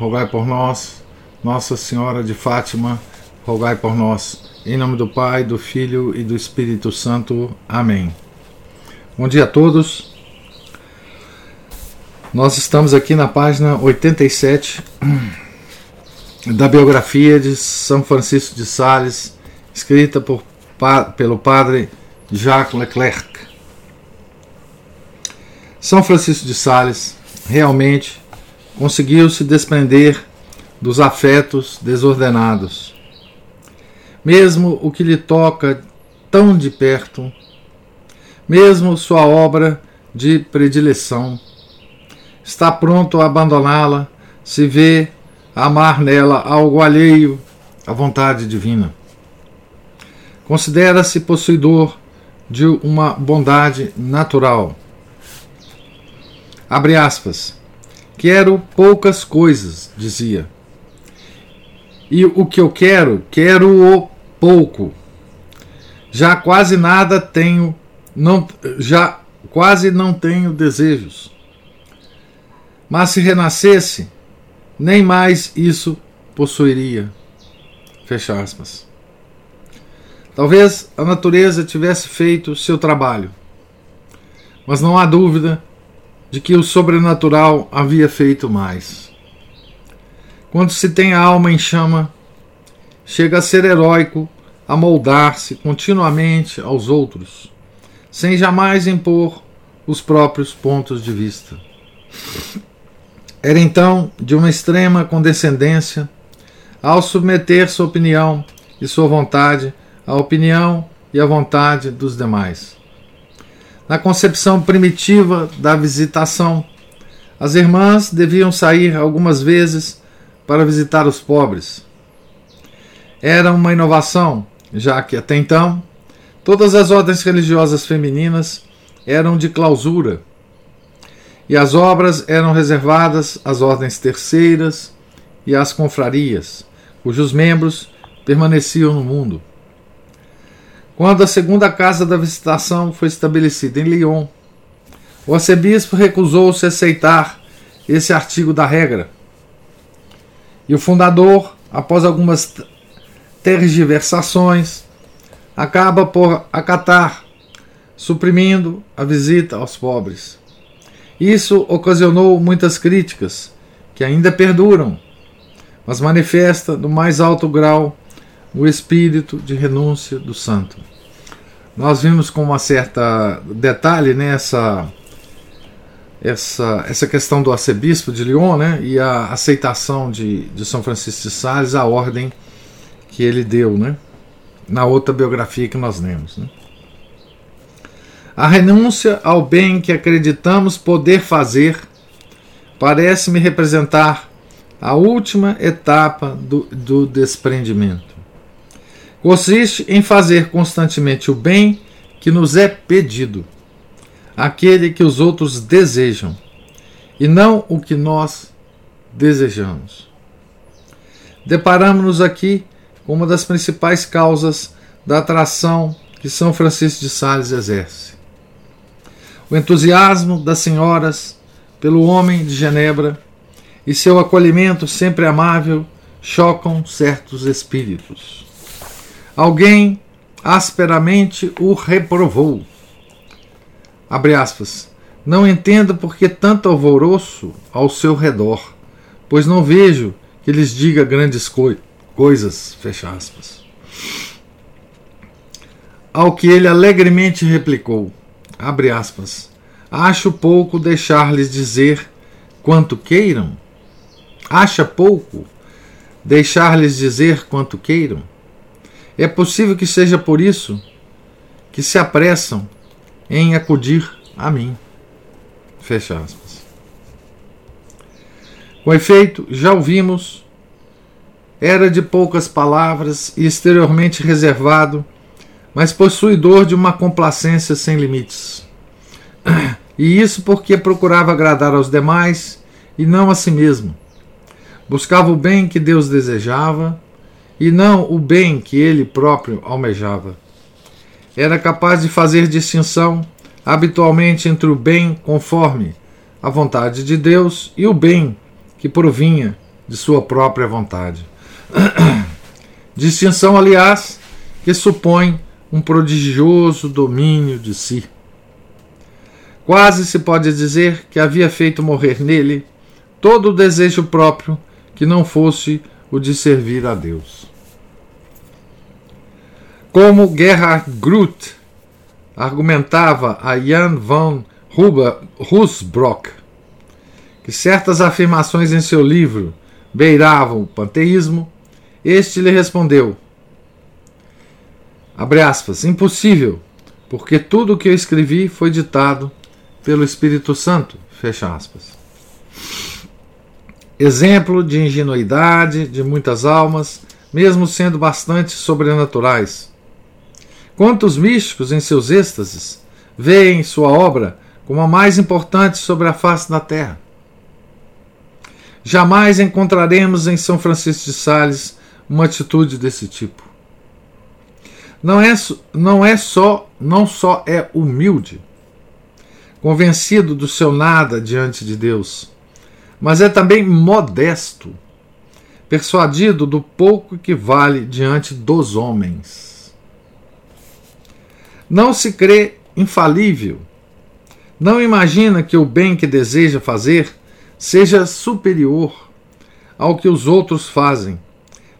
rogai por nós. Nossa Senhora de Fátima, rogai por nós. Em nome do Pai, do Filho e do Espírito Santo. Amém. Bom dia a todos. Nós estamos aqui na página 87 da biografia de São Francisco de Sales, escrita por, pelo padre Jacques Leclerc. São Francisco de Sales realmente conseguiu se desprender dos afetos desordenados. Mesmo o que lhe toca tão de perto, mesmo sua obra de predileção, está pronto a abandoná-la se vê amar nela algo alheio à vontade divina. Considera-se possuidor de uma bondade natural. Abre aspas. Quero poucas coisas, dizia. E o que eu quero, quero o pouco. Já quase nada tenho, não, já quase não tenho desejos. Mas se renascesse, nem mais isso possuiria. Fecha aspas. Talvez a natureza tivesse feito seu trabalho, mas não há dúvida de que o sobrenatural havia feito mais. Quando se tem a alma em chama, chega a ser heróico, a moldar-se continuamente aos outros, sem jamais impor os próprios pontos de vista. Era então de uma extrema condescendência ao submeter sua opinião e sua vontade à opinião e à vontade dos demais. Na concepção primitiva da visitação, as irmãs deviam sair algumas vezes para visitar os pobres. Era uma inovação, já que até então todas as ordens religiosas femininas eram de clausura e as obras eram reservadas às ordens terceiras e às confrarias, cujos membros permaneciam no mundo. Quando a segunda casa da visitação foi estabelecida em Lyon, o arcebispo recusou-se a aceitar esse artigo da regra. E o fundador, após algumas tergiversações, acaba por acatar, suprimindo a visita aos pobres. Isso ocasionou muitas críticas, que ainda perduram, mas manifesta no mais alto grau o espírito de renúncia do santo. Nós vimos com uma certa detalhe né, essa, essa, essa questão do arcebispo de Lyon né, e a aceitação de, de São Francisco de Sales, a ordem que ele deu né, na outra biografia que nós lemos. Né. A renúncia ao bem que acreditamos poder fazer parece-me representar a última etapa do, do desprendimento. Consiste em fazer constantemente o bem que nos é pedido, aquele que os outros desejam, e não o que nós desejamos. Deparamos-nos aqui com uma das principais causas da atração que São Francisco de Sales exerce. O entusiasmo das senhoras pelo homem de Genebra e seu acolhimento sempre amável chocam certos espíritos. Alguém asperamente o reprovou. Abre aspas. Não entendo por que tanto alvoroço ao seu redor, pois não vejo que lhes diga grandes coi coisas. Fecha aspas. Ao que ele alegremente replicou, abre aspas, acho pouco deixar-lhes dizer quanto queiram. Acha pouco deixar-lhes dizer quanto queiram. É possível que seja por isso que se apressam em acudir a mim. Fecha aspas. Com efeito, já ouvimos, era de poucas palavras e exteriormente reservado, mas possuidor de uma complacência sem limites. E isso porque procurava agradar aos demais e não a si mesmo. Buscava o bem que Deus desejava e não o bem que ele próprio almejava. Era capaz de fazer distinção habitualmente entre o bem conforme a vontade de Deus e o bem que provinha de sua própria vontade. distinção, aliás, que supõe um prodigioso domínio de si. Quase se pode dizer que havia feito morrer nele todo o desejo próprio que não fosse o de servir a Deus. Como Gerhard Groot argumentava a Jan van Rusbrock, que certas afirmações em seu livro beiravam o panteísmo, este lhe respondeu: aspas, impossível, porque tudo o que eu escrevi foi ditado pelo Espírito Santo, fecha aspas. Exemplo de ingenuidade de muitas almas, mesmo sendo bastante sobrenaturais Quantos místicos, em seus êxtases, veem sua obra como a mais importante sobre a face da terra? Jamais encontraremos em São Francisco de Sales uma atitude desse tipo. Não é, não é só, não só é humilde, convencido do seu nada diante de Deus, mas é também modesto, persuadido do pouco que vale diante dos homens. Não se crê infalível. Não imagina que o bem que deseja fazer seja superior ao que os outros fazem,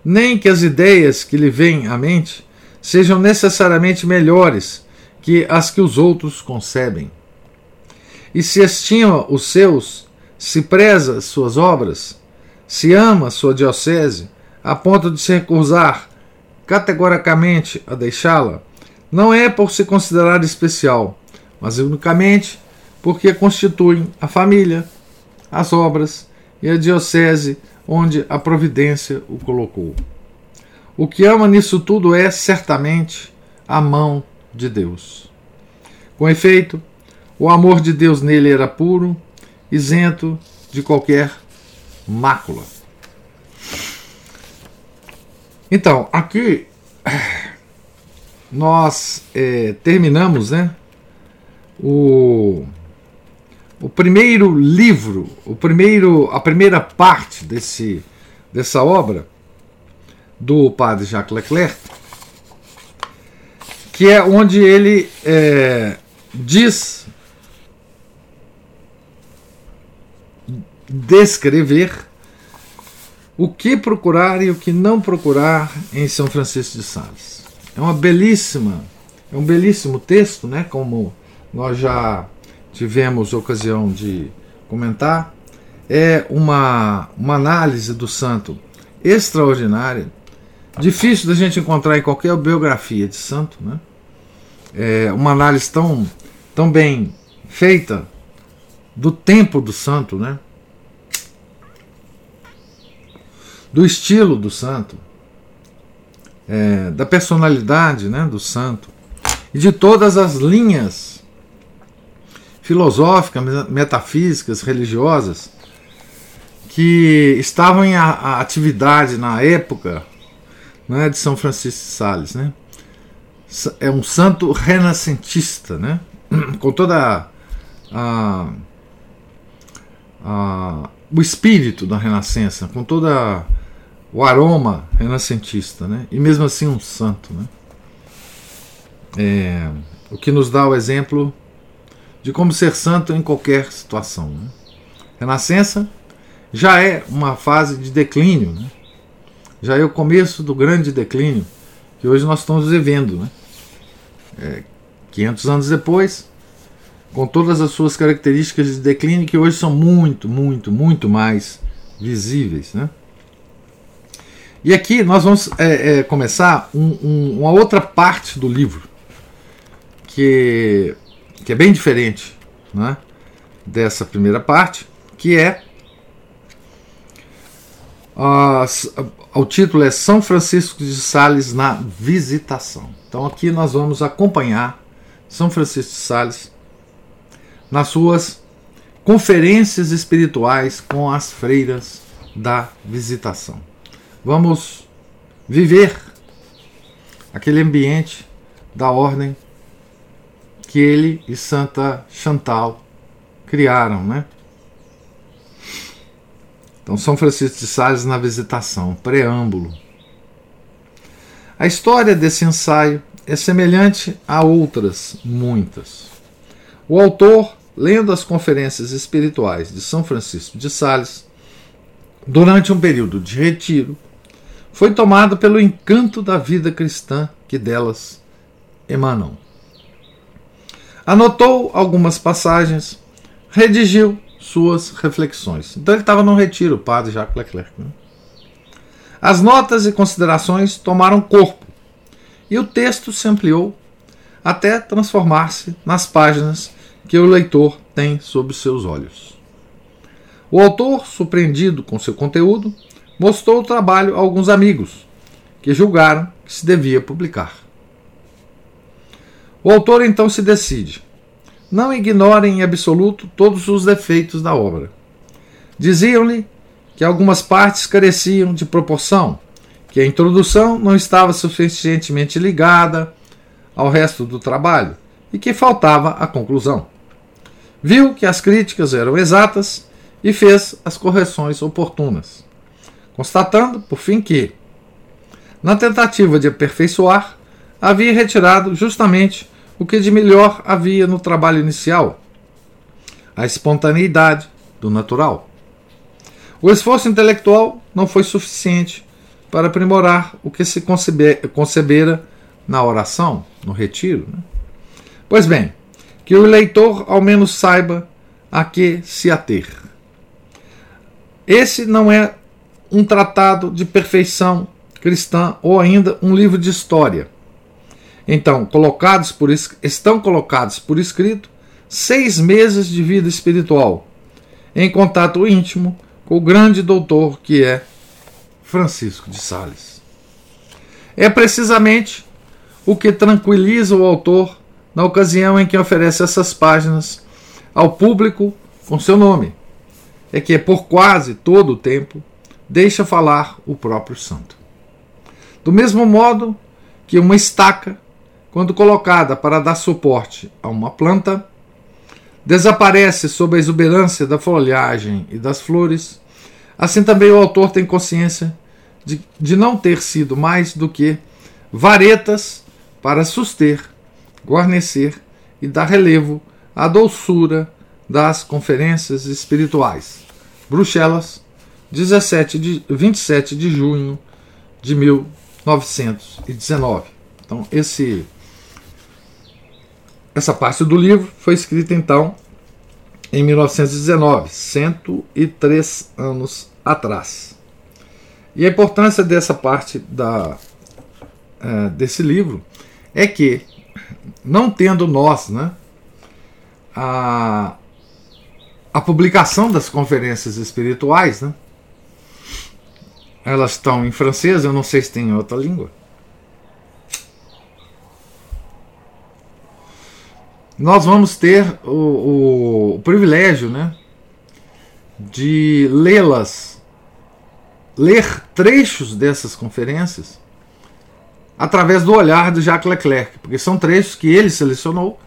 nem que as ideias que lhe vêm à mente sejam necessariamente melhores que as que os outros concebem. E se estima os seus, se preza suas obras, se ama sua diocese, a ponto de se recusar categoricamente a deixá-la, não é por se considerar especial, mas unicamente porque constituem a família, as obras e a diocese onde a providência o colocou. O que ama nisso tudo é, certamente, a mão de Deus. Com efeito, o amor de Deus nele era puro, isento de qualquer mácula. Então, aqui nós é, terminamos né, o, o primeiro livro, o primeiro, a primeira parte desse, dessa obra do padre Jacques Leclerc, que é onde ele é, diz descrever o que procurar e o que não procurar em São Francisco de Sales. É uma belíssima, é um belíssimo texto, né? Como nós já tivemos ocasião de comentar, é uma, uma análise do santo extraordinária, difícil da gente encontrar em qualquer biografia de santo, né? É uma análise tão, tão bem feita do tempo do santo, né? Do estilo do santo é, da personalidade né, do santo e de todas as linhas filosóficas, metafísicas, religiosas que estavam em a, a atividade na época né, de São Francisco de Sales. Né? É um santo renascentista, né? com toda a, a, o espírito da Renascença, com toda o aroma renascentista, né? e mesmo assim um santo. Né? É, o que nos dá o exemplo de como ser santo em qualquer situação. Né? Renascença já é uma fase de declínio, né? já é o começo do grande declínio que hoje nós estamos vivendo. Né? É, 500 anos depois, com todas as suas características de declínio que hoje são muito, muito, muito mais visíveis. Né? E aqui nós vamos é, é, começar um, um, uma outra parte do livro, que, que é bem diferente né, dessa primeira parte, que é Uh, o título é São Francisco de Sales na Visitação. Então aqui nós vamos acompanhar São Francisco de Sales nas suas conferências espirituais com as freiras da visitação. Vamos viver aquele ambiente da ordem que ele e Santa Chantal criaram, né? Então, São Francisco de Sales na visitação, preâmbulo. A história desse ensaio é semelhante a outras muitas. O autor, lendo as conferências espirituais de São Francisco de Sales, durante um período de retiro, foi tomado pelo encanto da vida cristã que delas emanam. Anotou algumas passagens, redigiu suas reflexões. Então ele estava num retiro, o padre Jacques Leclerc. Né? As notas e considerações tomaram corpo e o texto se ampliou até transformar-se nas páginas que o leitor tem sob seus olhos. O autor, surpreendido com seu conteúdo, mostrou o trabalho a alguns amigos, que julgaram que se devia publicar. O autor então se decide não ignorem em absoluto todos os defeitos da obra. Diziam-lhe que algumas partes careciam de proporção, que a introdução não estava suficientemente ligada ao resto do trabalho e que faltava a conclusão. Viu que as críticas eram exatas e fez as correções oportunas, constatando, por fim, que, na tentativa de aperfeiçoar, havia retirado justamente o que de melhor havia no trabalho inicial: a espontaneidade do natural. O esforço intelectual não foi suficiente para aprimorar o que se concebera na oração, no retiro. Né? Pois bem, que o leitor ao menos saiba a que se ater. Esse não é um tratado de perfeição cristã ou ainda um livro de história então, colocados por, estão colocados por escrito seis meses de vida espiritual, em contato íntimo com o grande doutor que é Francisco de Sales. É precisamente o que tranquiliza o autor na ocasião em que oferece essas páginas ao público com seu nome. É que, por quase todo o tempo, deixa falar o próprio santo. Do mesmo modo que uma estaca quando colocada para dar suporte a uma planta, desaparece sob a exuberância da folhagem e das flores, assim também o autor tem consciência de, de não ter sido mais do que varetas para suster, guarnecer e dar relevo à doçura das conferências espirituais. Bruxelas, 17 de, 27 de junho de 1919. Então, esse essa parte do livro foi escrita então em 1919, 103 anos atrás. E a importância dessa parte da, é, desse livro é que, não tendo nós né, a, a publicação das conferências espirituais, né, elas estão em francês, eu não sei se tem em outra língua. nós vamos ter o, o, privilégio né, de lê-las, ler trechos dessas conferências através do olhar de Jacques Leclerc, porque são trechos que ele selecionou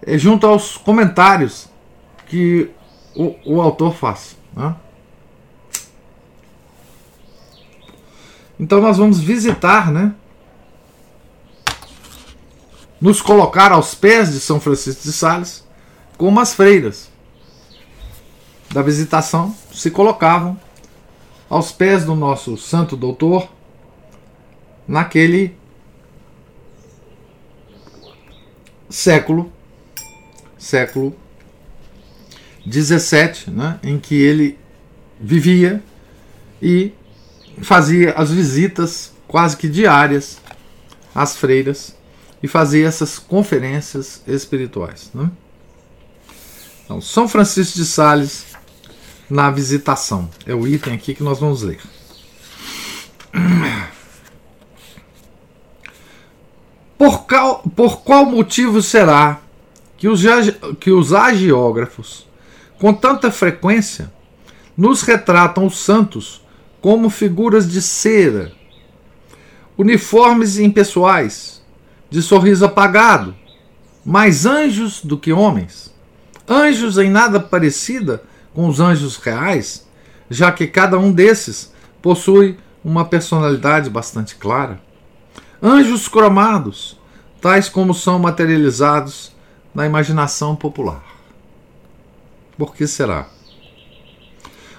é, junto aos comentários que o, o autor faz. Né? Então nós vamos visitar né, nos colocar aos pés de São Francisco de Sales, como as freiras da visitação se colocavam aos pés do nosso santo doutor naquele século século 17, né, em que ele vivia e fazia as visitas quase que diárias às freiras e fazer essas conferências espirituais. Né? Então, São Francisco de Sales na visitação. É o item aqui que nós vamos ler. Por qual, por qual motivo será que os, que os agiógrafos, com tanta frequência, nos retratam os santos como figuras de cera, uniformes impessoais, de sorriso apagado, mais anjos do que homens? Anjos em nada parecida com os anjos reais, já que cada um desses possui uma personalidade bastante clara. Anjos cromados, tais como são materializados na imaginação popular. Por que será?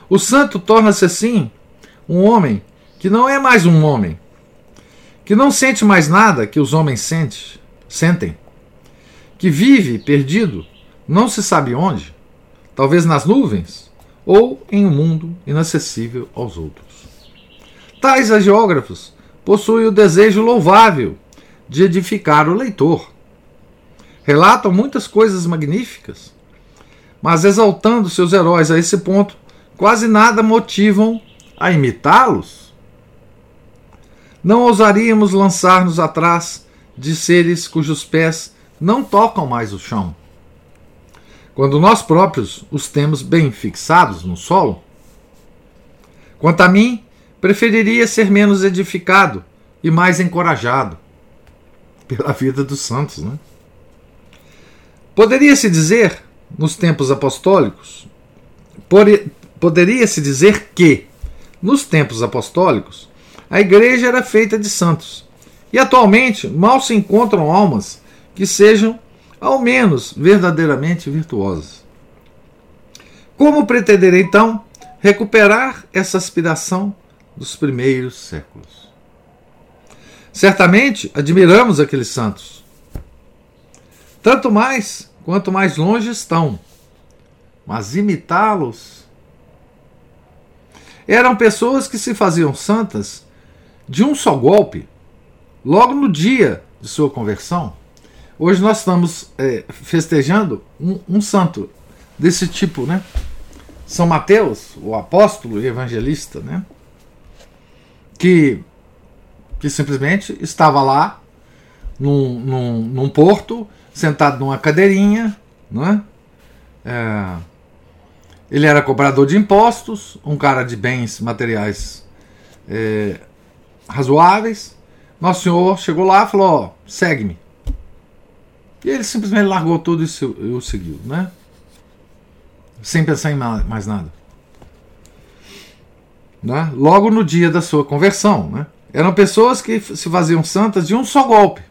O santo torna-se assim um homem que não é mais um homem, que não sente mais nada que os homens sente, sentem, que vive perdido, não se sabe onde, talvez nas nuvens ou em um mundo inacessível aos outros. Tais agiógrafos possuem o desejo louvável de edificar o leitor. Relatam muitas coisas magníficas, mas exaltando seus heróis a esse ponto, quase nada motivam a imitá-los. Não ousaríamos lançar-nos atrás de seres cujos pés não tocam mais o chão. Quando nós próprios os temos bem fixados no solo? Quanto a mim, preferiria ser menos edificado e mais encorajado pela vida dos santos. Né? Poderia-se dizer, nos tempos apostólicos, poderia-se dizer que, nos tempos apostólicos, a igreja era feita de santos. E atualmente mal se encontram almas que sejam, ao menos, verdadeiramente virtuosas. Como pretender, então, recuperar essa aspiração dos primeiros séculos. Certamente admiramos aqueles santos. Tanto mais quanto mais longe estão. Mas imitá-los. Eram pessoas que se faziam santas de um só golpe, logo no dia de sua conversão. Hoje nós estamos é, festejando um, um santo desse tipo, né? São Mateus, o apóstolo e evangelista, né? que, que simplesmente estava lá num, num, num porto, sentado numa cadeirinha, não é? Ele era cobrador de impostos, um cara de bens materiais é, razoáveis. Nosso Senhor chegou lá e falou: segue-me. E ele simplesmente largou tudo e o seguiu, né? Sem pensar em mais nada né? logo no dia da sua conversão. Né? Eram pessoas que se faziam santas de um só golpe,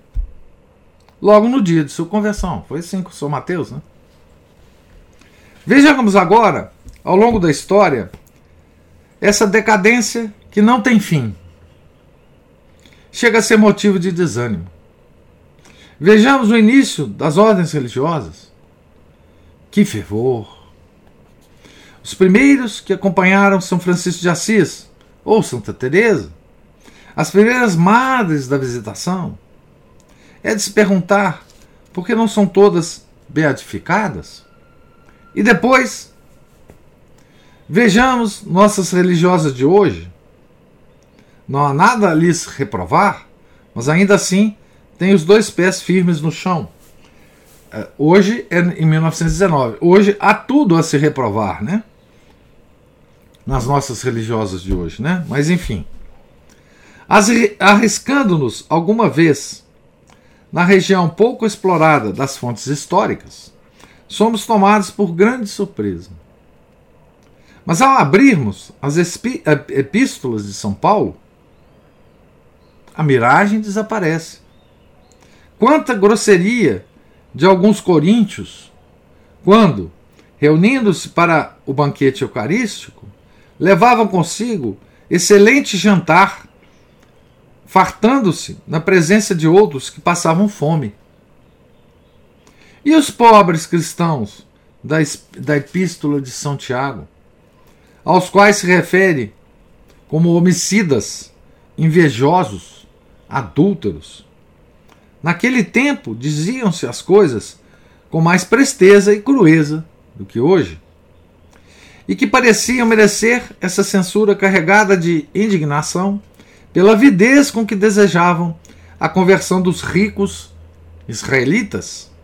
logo no dia de sua conversão. Foi assim com o São Mateus. Né? Vejamos agora, ao longo da história, essa decadência que não tem fim. Chega a ser motivo de desânimo. Vejamos o início das ordens religiosas. Que fervor, os primeiros que acompanharam São Francisco de Assis ou Santa Teresa, as primeiras madres da visitação, é de se perguntar por que não são todas beatificadas? E depois, vejamos nossas religiosas de hoje. Não há nada a lhes reprovar, mas ainda assim têm os dois pés firmes no chão. É, hoje é em 1919. Hoje há tudo a se reprovar, né? nas nossas religiosas de hoje, né? Mas enfim. Arriscando-nos alguma vez na região pouco explorada das fontes históricas, somos tomados por grande surpresa. Mas ao abrirmos as epístolas de São Paulo, a miragem desaparece. Quanta grosseria de alguns coríntios, quando, reunindo-se para o banquete eucarístico, levavam consigo excelente jantar, fartando-se na presença de outros que passavam fome. E os pobres cristãos da, da Epístola de São Tiago, aos quais se refere como homicidas, invejosos, adúlteros. Naquele tempo diziam-se as coisas com mais presteza e crueza do que hoje. e que pareciam merecer essa censura carregada de indignação pela avidez com que desejavam a conversão dos ricos israelitas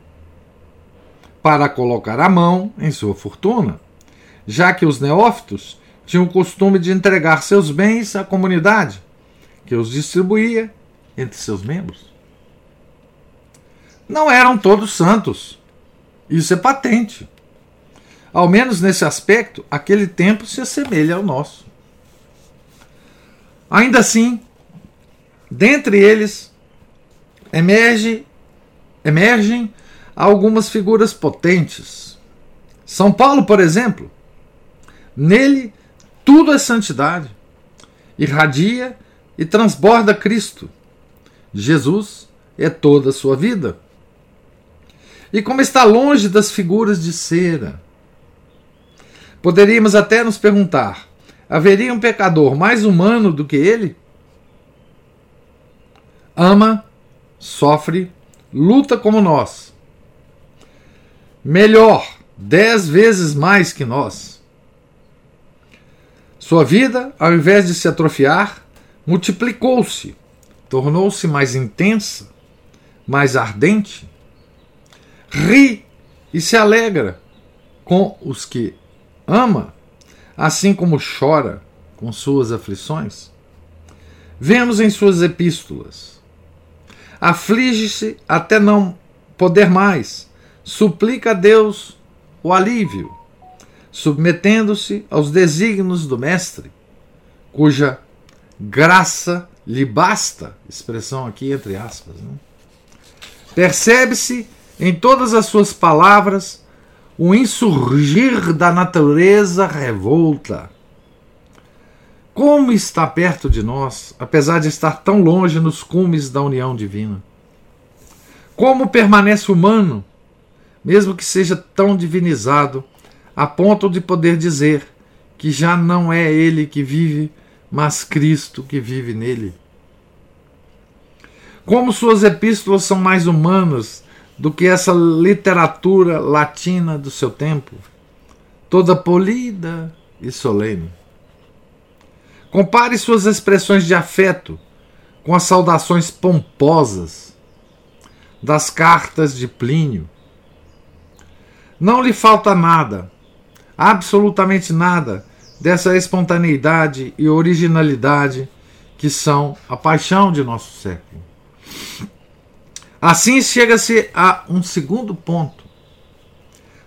para colocar a mão em sua fortuna, já que os neófitos tinham o costume de entregar seus bens à comunidade, que os distribuía entre seus membros. Não eram todos santos. Isso é patente. Ao menos nesse aspecto, aquele tempo se assemelha ao nosso. Ainda assim, dentre eles emerge, emergem algumas figuras potentes. São Paulo, por exemplo, nele tudo é santidade, irradia e transborda Cristo. Jesus é toda a sua vida. E como está longe das figuras de cera, Poderíamos até nos perguntar: haveria um pecador mais humano do que ele? Ama, sofre, luta como nós. Melhor, dez vezes mais que nós. Sua vida, ao invés de se atrofiar, multiplicou-se, tornou-se mais intensa, mais ardente. Ri e se alegra com os que ama, assim como chora com suas aflições? Vemos em suas epístolas. Aflige-se até não poder mais, suplica a Deus o alívio, submetendo-se aos desígnios do Mestre, cuja graça lhe basta expressão aqui entre aspas. Né? Percebe-se em todas as suas palavras o insurgir da natureza revolta. Como está perto de nós, apesar de estar tão longe nos cumes da união divina? Como permanece humano, mesmo que seja tão divinizado, a ponto de poder dizer que já não é ele que vive, mas Cristo que vive nele? Como suas epístolas são mais humanas do que essa literatura latina do seu tempo, toda polida e solene. Compare suas expressões de afeto com as saudações pomposas das cartas de Plínio. Não lhe falta nada, absolutamente nada, dessa espontaneidade e originalidade que são a paixão de nosso século. Assim chega-se a um segundo ponto.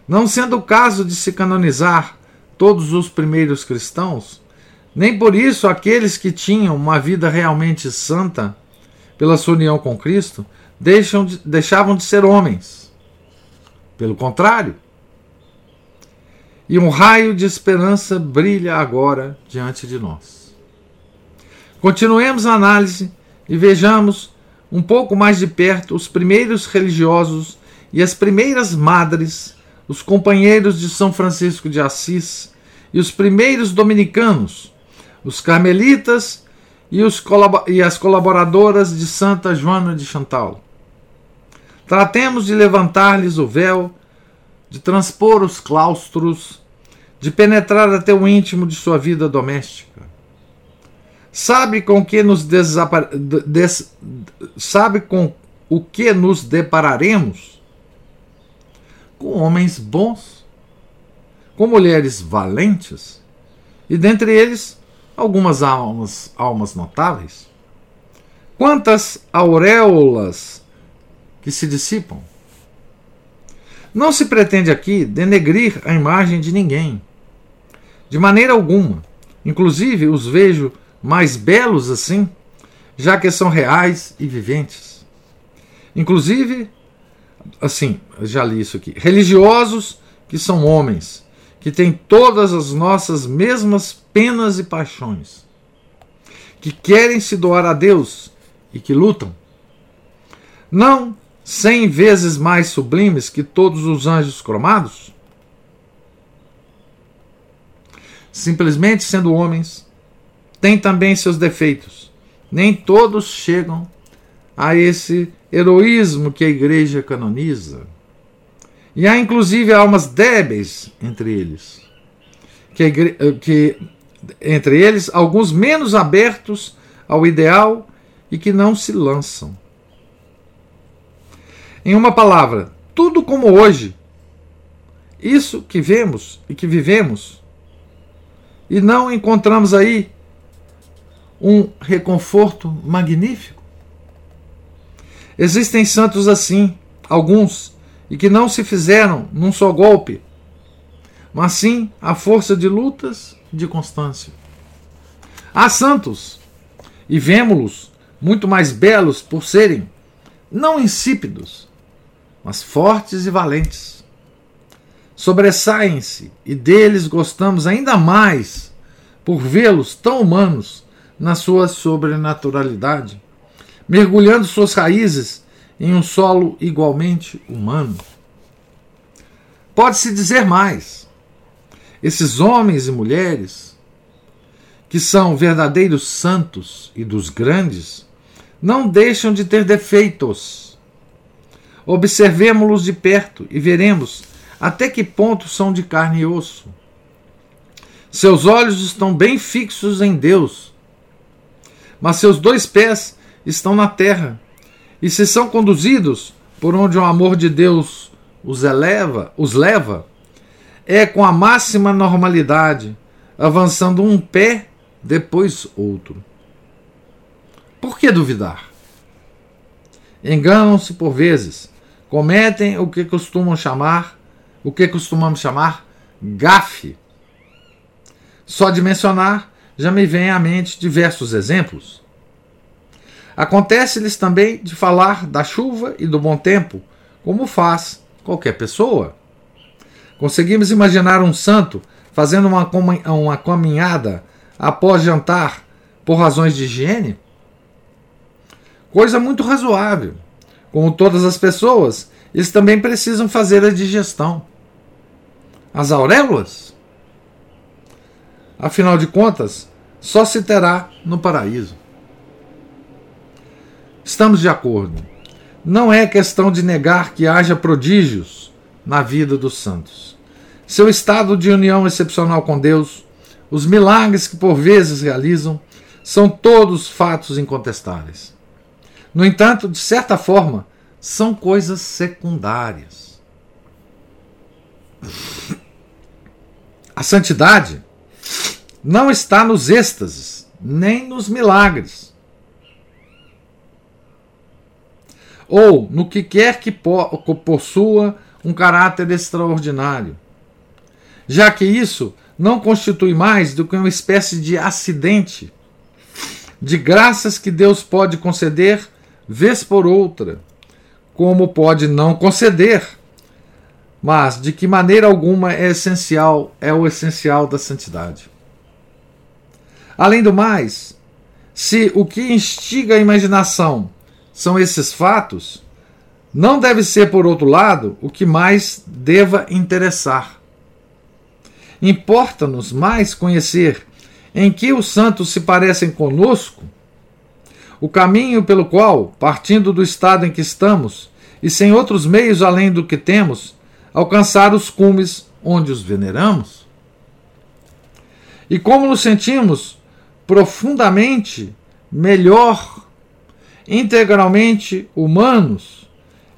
Não sendo o caso de se canonizar todos os primeiros cristãos, nem por isso aqueles que tinham uma vida realmente santa pela sua união com Cristo deixam de, deixavam de ser homens. Pelo contrário. E um raio de esperança brilha agora diante de nós. Continuemos a análise e vejamos um pouco mais de perto os primeiros religiosos e as primeiras madres, os companheiros de São Francisco de Assis e os primeiros dominicanos, os carmelitas e, os e as colaboradoras de Santa Joana de Chantal. Tratemos de levantar-lhes o véu, de transpor os claustros, de penetrar até o íntimo de sua vida doméstica Sabe com que nos des... sabe com o que nos depararemos? Com homens bons, com mulheres valentes, e dentre eles algumas almas, almas notáveis. Quantas auréolas que se dissipam. Não se pretende aqui denegrir a imagem de ninguém, de maneira alguma. Inclusive, os vejo mais belos assim, já que são reais e viventes. Inclusive, assim, já li isso aqui, religiosos que são homens, que têm todas as nossas mesmas penas e paixões, que querem se doar a Deus e que lutam. Não cem vezes mais sublimes que todos os anjos cromados? Simplesmente sendo homens tem também seus defeitos. Nem todos chegam a esse heroísmo que a igreja canoniza. E há inclusive almas débeis entre eles, que, que entre eles alguns menos abertos ao ideal e que não se lançam. Em uma palavra, tudo como hoje. Isso que vemos e que vivemos. E não encontramos aí um reconforto magnífico. Existem santos assim, alguns, e que não se fizeram num só golpe, mas sim à força de lutas de constância. Há santos, e vemos-los muito mais belos por serem não insípidos, mas fortes e valentes. Sobressaem-se e deles gostamos ainda mais por vê-los tão humanos na sua sobrenaturalidade, mergulhando suas raízes em um solo igualmente humano. Pode-se dizer mais: esses homens e mulheres, que são verdadeiros santos e dos grandes, não deixam de ter defeitos Observemo-los de perto e veremos até que ponto são de carne e osso. Seus olhos estão bem fixos em Deus, mas seus dois pés estão na terra. E se são conduzidos por onde o amor de Deus os eleva, os leva, é com a máxima normalidade, avançando um pé, depois outro. Por que duvidar? Enganam-se por vezes cometem o que costumam chamar, o que costumamos chamar gafe. Só de mencionar, já me vem à mente diversos exemplos. Acontece-lhes também de falar da chuva e do bom tempo, como faz qualquer pessoa. Conseguimos imaginar um santo fazendo uma, uma caminhada após jantar por razões de higiene? Coisa muito razoável. Como todas as pessoas, eles também precisam fazer a digestão. As auréolas? Afinal de contas, só se terá no paraíso. Estamos de acordo. Não é questão de negar que haja prodígios na vida dos santos. Seu estado de união excepcional com Deus, os milagres que por vezes realizam, são todos fatos incontestáveis. No entanto, de certa forma, são coisas secundárias. A santidade não está nos êxtases, nem nos milagres. Ou no que quer que possua um caráter extraordinário, já que isso não constitui mais do que uma espécie de acidente de graças que Deus pode conceder vez por outra, como pode não conceder, mas de que maneira alguma é essencial, é o essencial da santidade. Além do mais, se o que instiga a imaginação são esses fatos, não deve ser, por outro lado, o que mais deva interessar. Importa-nos mais conhecer em que os santos se parecem conosco o caminho pelo qual, partindo do estado em que estamos, e sem outros meios além do que temos, alcançar os cumes onde os veneramos? E como nos sentimos profundamente melhor, integralmente humanos,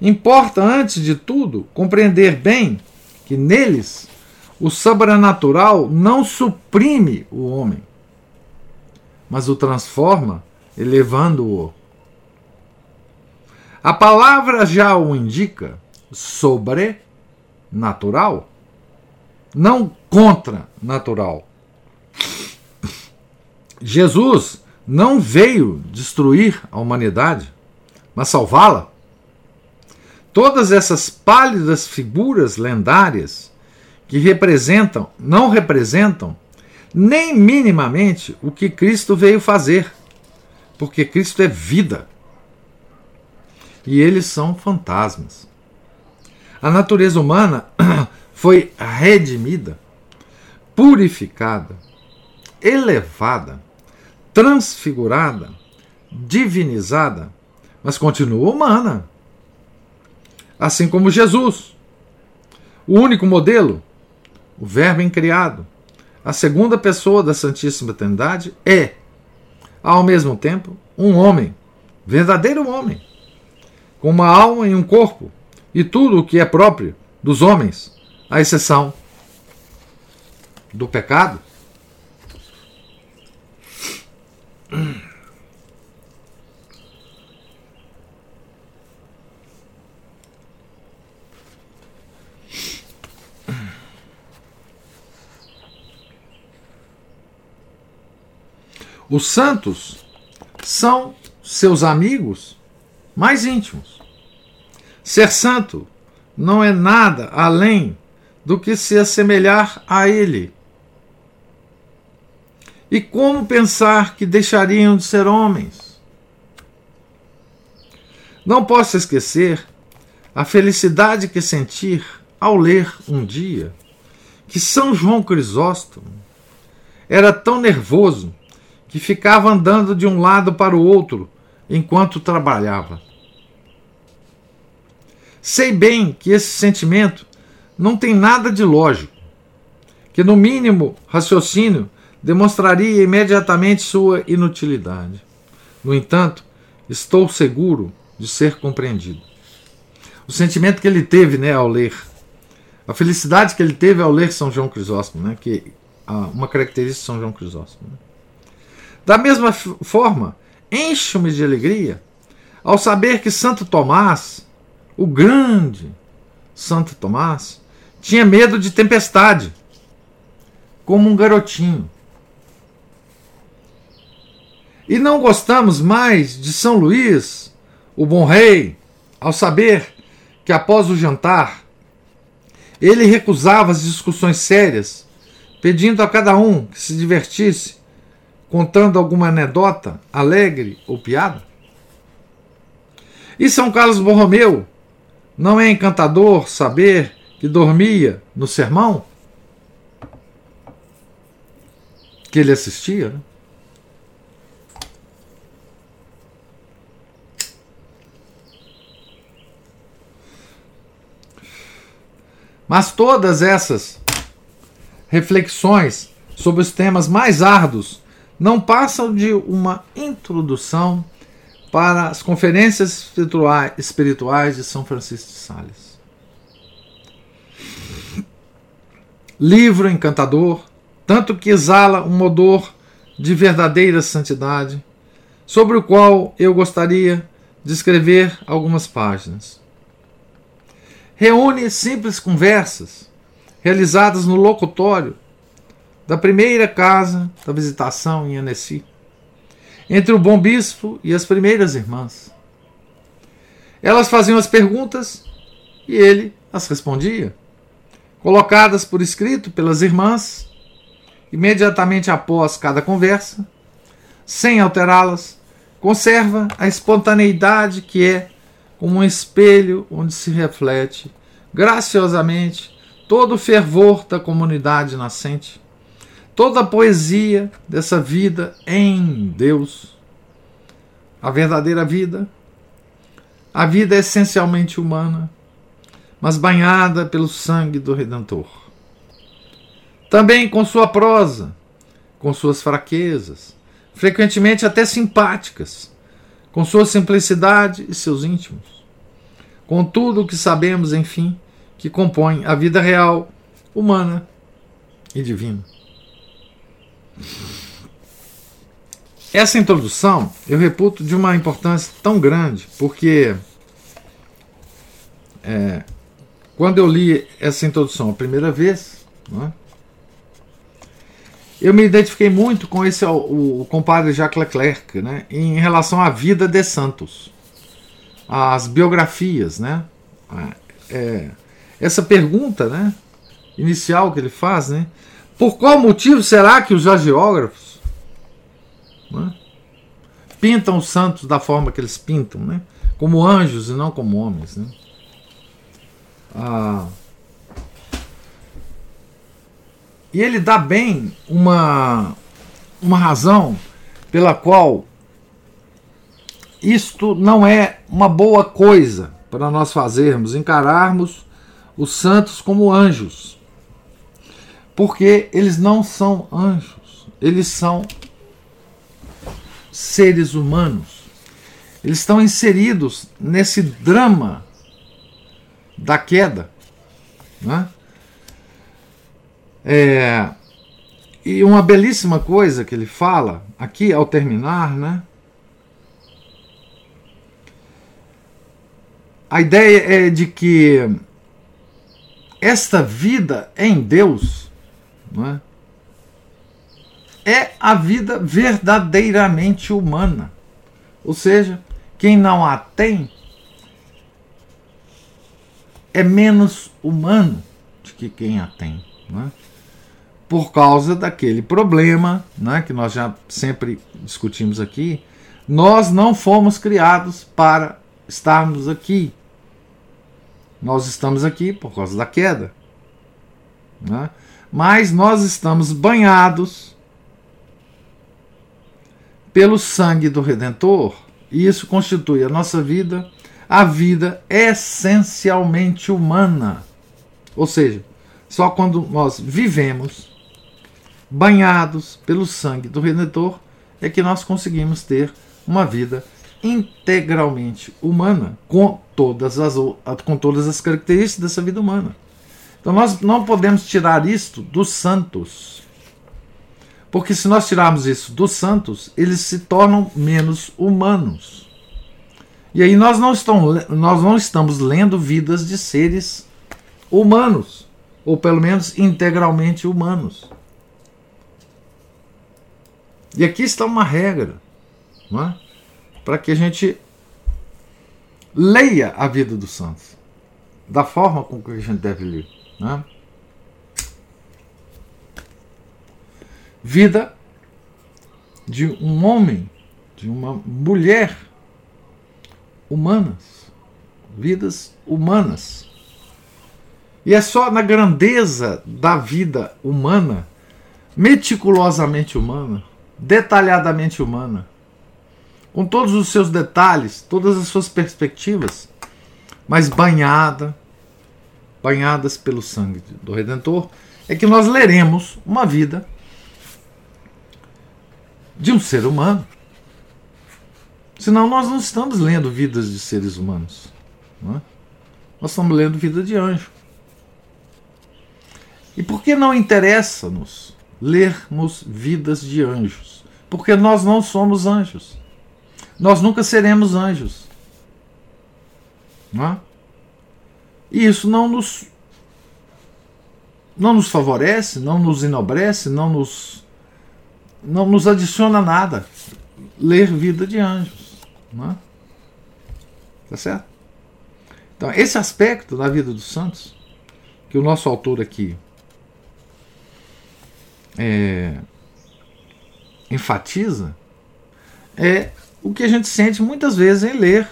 importa, antes de tudo, compreender bem que neles o sobrenatural não suprime o homem, mas o transforma elevando-o. A palavra já o indica sobrenatural, não contra-natural. Jesus não veio destruir a humanidade, mas salvá-la. Todas essas pálidas figuras lendárias que representam, não representam nem minimamente o que Cristo veio fazer porque Cristo é vida. E eles são fantasmas. A natureza humana foi redimida, purificada, elevada, transfigurada, divinizada, mas continua humana. Assim como Jesus, o único modelo, o Verbo incriado, a segunda pessoa da Santíssima Trindade, é, ao mesmo tempo, um homem, verdadeiro homem, com uma alma e um corpo, e tudo o que é próprio dos homens, à exceção do pecado. Os santos são seus amigos mais íntimos. Ser santo não é nada além do que se assemelhar a ele. E como pensar que deixariam de ser homens? Não posso esquecer a felicidade que sentir ao ler um dia que São João Crisóstomo era tão nervoso que ficava andando de um lado para o outro enquanto trabalhava. Sei bem que esse sentimento não tem nada de lógico, que no mínimo raciocínio demonstraria imediatamente sua inutilidade. No entanto, estou seguro de ser compreendido. O sentimento que ele teve né, ao ler, a felicidade que ele teve ao ler São João Crisóstomo, né, que ah, uma característica de São João Crisóstomo. Né? Da mesma forma, encho-me de alegria ao saber que Santo Tomás, o grande Santo Tomás, tinha medo de tempestade, como um garotinho. E não gostamos mais de São Luís, o bom rei, ao saber que após o jantar ele recusava as discussões sérias, pedindo a cada um que se divertisse contando alguma anedota alegre ou piada? E São Carlos Borromeu não é encantador saber que dormia no sermão que ele assistia? Né? Mas todas essas reflexões sobre os temas mais árduos não passam de uma introdução para as conferências espirituais de São Francisco de Sales. Livro encantador, tanto que exala um odor de verdadeira santidade, sobre o qual eu gostaria de escrever algumas páginas. Reúne simples conversas realizadas no locutório da primeira casa da visitação em Annecy, entre o bom bispo e as primeiras irmãs. Elas faziam as perguntas e ele as respondia, colocadas por escrito pelas irmãs, imediatamente após cada conversa, sem alterá-las, conserva a espontaneidade que é como um espelho onde se reflete graciosamente todo o fervor da comunidade nascente toda a poesia dessa vida em Deus, a verdadeira vida, a vida é essencialmente humana, mas banhada pelo sangue do Redentor. Também com sua prosa, com suas fraquezas, frequentemente até simpáticas, com sua simplicidade e seus íntimos, com tudo o que sabemos, enfim, que compõe a vida real, humana e divina. Essa introdução eu reputo de uma importância tão grande, porque é, quando eu li essa introdução a primeira vez, é, eu me identifiquei muito com esse o, o compadre Jacques Leclerc, né, em relação à vida de Santos, as biografias, né, é, essa pergunta, né, inicial que ele faz, né, por qual motivo será que os geógrafos né, pintam os santos da forma que eles pintam, né? como anjos e não como homens? Né? Ah, e ele dá bem uma, uma razão pela qual isto não é uma boa coisa para nós fazermos, encararmos os santos como anjos Porque eles não são anjos, eles são seres humanos. Eles estão inseridos nesse drama da queda. Né? É, e uma belíssima coisa que ele fala aqui ao terminar, né? A ideia é de que esta vida em Deus não é, é a vida verdadeiramente humana. Ou seja, quem não a tem é menos humano do que quem a tem. É? Por causa daquele problema né, que nós já sempre discutimos aqui, nós não fomos criados para estarmos aqui. Nós estamos aqui por causa da queda. Né? Mas nós estamos banhados pelo sangue do Redentor, e isso constitui a nossa vida, a vida essencialmente humana. Ou seja, só quando nós vivemos banhados pelo sangue do Redentor é que nós conseguimos ter uma vida integralmente humana, com todas as, com todas as características dessa vida humana. Então nós não podemos tirar isto dos santos. Porque se nós tirarmos isso dos santos, eles se tornam menos humanos. E aí nós não, estamos, nós não estamos lendo vidas de seres humanos, ou pelo menos integralmente humanos. E aqui está uma regra. É? para que a gente leia a vida dos santos da forma com que a gente deve ler. Né? Vida de um homem, de uma mulher humanas, vidas humanas. E é só na grandeza da vida humana, meticulosamente humana, detalhadamente humana, com todos os seus detalhes, todas as suas perspectivas, mas banhada, banhadas pelo sangue do Redentor, é que nós leremos uma vida de um ser humano. Senão nós não estamos lendo vidas de seres humanos. É? Nós estamos lendo vida de anjo. E por que não interessa-nos lermos vidas de anjos? Porque nós não somos anjos. Nós nunca seremos anjos. Não é? E isso não nos não nos favorece, não nos enobrece, não nos não nos adiciona nada ler vida de anjos, não é? Tá certo? Então, esse aspecto da vida dos santos que o nosso autor aqui é, enfatiza é o que a gente sente muitas vezes em ler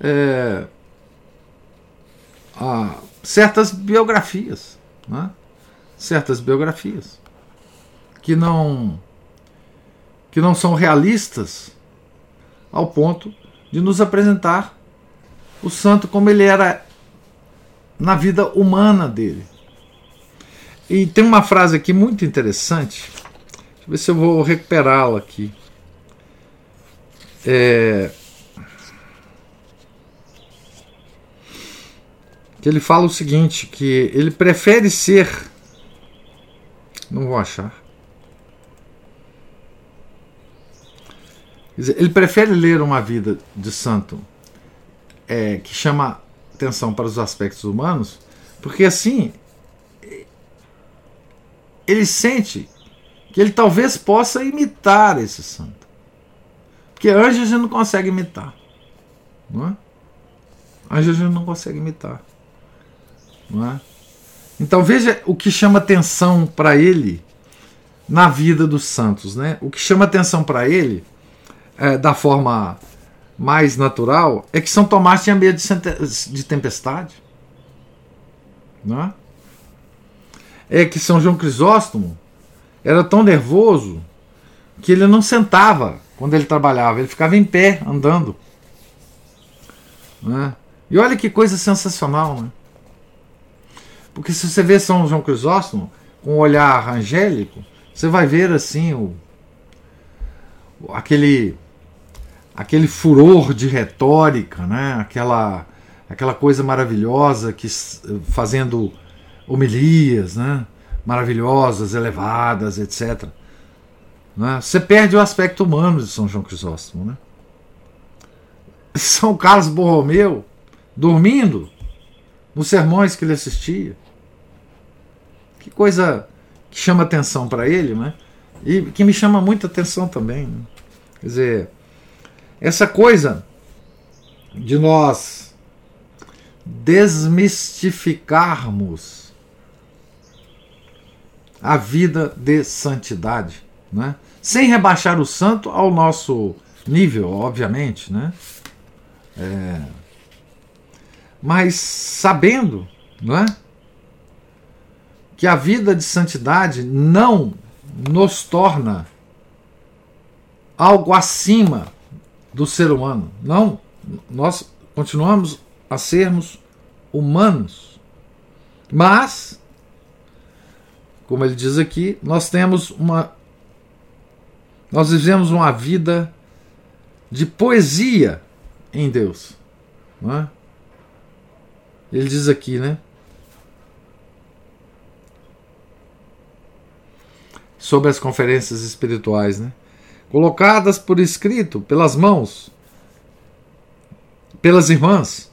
é, a, certas biografias, né? certas biografias que não que não são realistas ao ponto de nos apresentar o santo como ele era na vida humana dele. E tem uma frase aqui muito interessante. Deixa eu ver se eu vou recuperá-la aqui. É, que ele fala o seguinte, que ele prefere ser. Não vou achar. Dizer, ele prefere ler uma vida de santo é, que chama atenção para os aspectos humanos, porque assim ele sente que ele talvez possa imitar esse santo. Porque anjo a gente não consegue imitar. Não é? Anjo a gente não consegue imitar. Não é? Então veja o que chama atenção para ele na vida dos santos. Né? O que chama atenção para ele, é, da forma mais natural, é que São Tomás tinha medo de tempestade. Não é? é que São João Crisóstomo era tão nervoso que ele não sentava quando ele trabalhava. Ele ficava em pé, andando. Né? E olha que coisa sensacional, né? Porque se você vê São João Crisóstomo, com um olhar angélico, você vai ver assim o aquele aquele furor de retórica, né? Aquela aquela coisa maravilhosa que fazendo homilias, né? Maravilhosas, elevadas, etc. Né? Você perde o aspecto humano de São João Crisóstomo, né? São Carlos Borromeu dormindo nos sermões que ele assistia. Que coisa que chama atenção para ele, né? E que me chama muita atenção também. Né? Quer dizer, essa coisa de nós desmistificarmos a vida de santidade, né? sem rebaixar o santo ao nosso nível, obviamente, né? É, mas sabendo, não é? Que a vida de santidade não nos torna algo acima do ser humano. Não, nós continuamos a sermos humanos. Mas, como ele diz aqui, nós temos uma. Nós vivemos uma vida de poesia em Deus. Não é? Ele diz aqui, né? Sobre as conferências espirituais, né? Colocadas por escrito pelas mãos, pelas irmãs,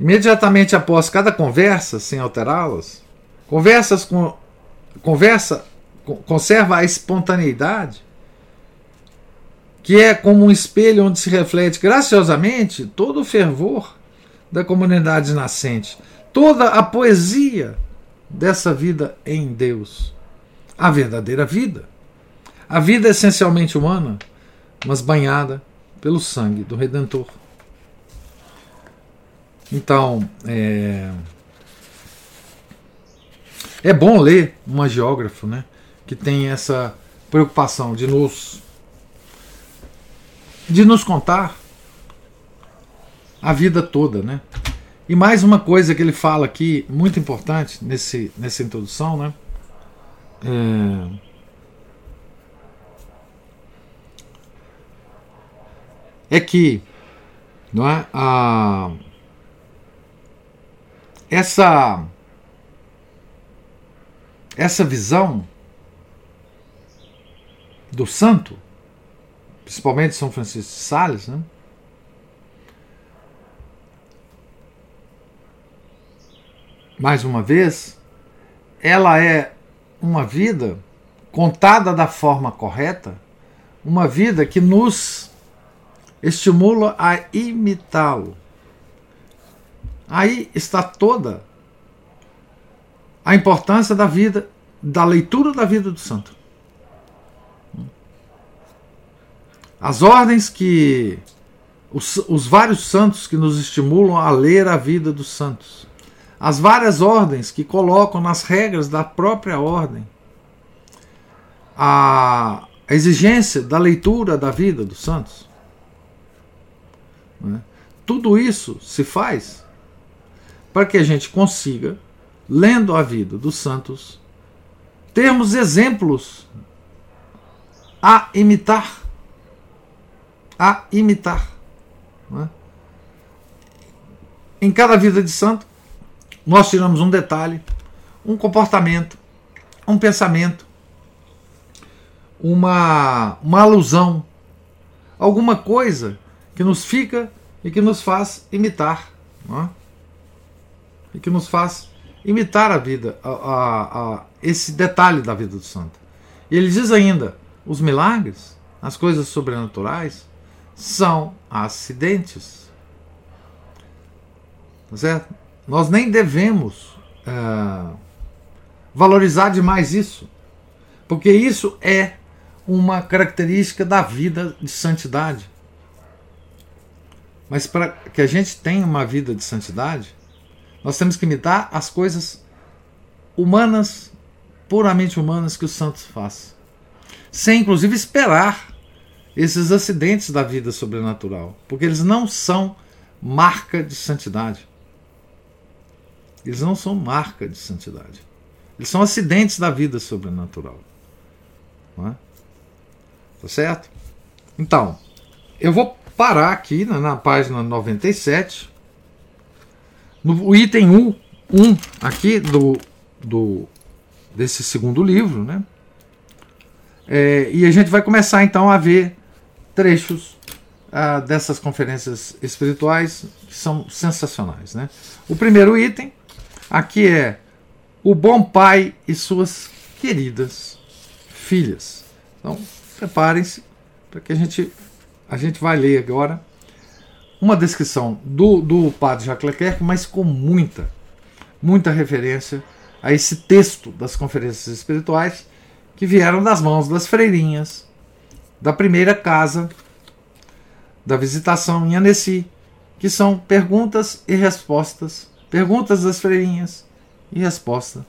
imediatamente após cada conversa, sem alterá-las, conversas com conversa conserva a espontaneidade, que é como um espelho onde se reflete graciosamente todo o fervor da comunidade nascente, toda a poesia dessa vida em Deus, a verdadeira vida. A vida essencialmente humana, mas banhada pelo sangue do Redentor. Então, é, é bom ler um geógrafo né, que tem essa preocupação de nos, de nos contar a vida toda, né? E mais uma coisa que ele fala aqui, muito importante nesse, nessa introdução, né? É, é que não é, a, essa, essa visão do santo, principalmente São Francisco de Sales, né? mais uma vez, ela é uma vida contada da forma correta, uma vida que nos estimula a imitá-lo. Aí está toda a importância da vida, da leitura da vida do santo. As ordens que. Os, os vários santos que nos estimulam a ler a vida dos santos as várias ordens que colocam nas regras da própria ordem a exigência da leitura da vida dos santos. Né? Tudo isso se faz para que a gente consiga, lendo a vida dos santos, termos exemplos a imitar. A imitar. Né? Em cada vida de santo, nós tiramos um detalhe, um comportamento, um pensamento, uma, uma alusão, alguma coisa que nos fica e que nos faz imitar. É? E que nos faz imitar a vida, a, a, a, esse detalhe da vida do santo. E ele diz ainda: os milagres, as coisas sobrenaturais, são acidentes. Tá certo? Nós nem devemos uh, valorizar demais isso, porque isso é uma característica da vida de santidade. Mas para que a gente tenha uma vida de santidade, nós temos que imitar as coisas humanas, puramente humanas que os santos fazem. Sem inclusive esperar esses acidentes da vida sobrenatural, porque eles não são marca de santidade. Eles não são marca de santidade. Eles são acidentes da vida sobrenatural. Não é? Tá certo? Então, eu vou parar aqui na, na página 97, no item 1, 1 aqui do, do, desse segundo livro, né? É, e a gente vai começar então a ver trechos ah, dessas conferências espirituais que são sensacionais. Né? O primeiro item aqui é o bom pai e suas queridas filhas. Então, preparem-se para que a gente a gente vai ler agora uma descrição do, do padre Jacques Leclerc, mas com muita, muita referência a esse texto das conferências espirituais que vieram das mãos das freirinhas da primeira casa da visitação em Annecy, que são perguntas e respostas, perguntas das freirinhas e resposta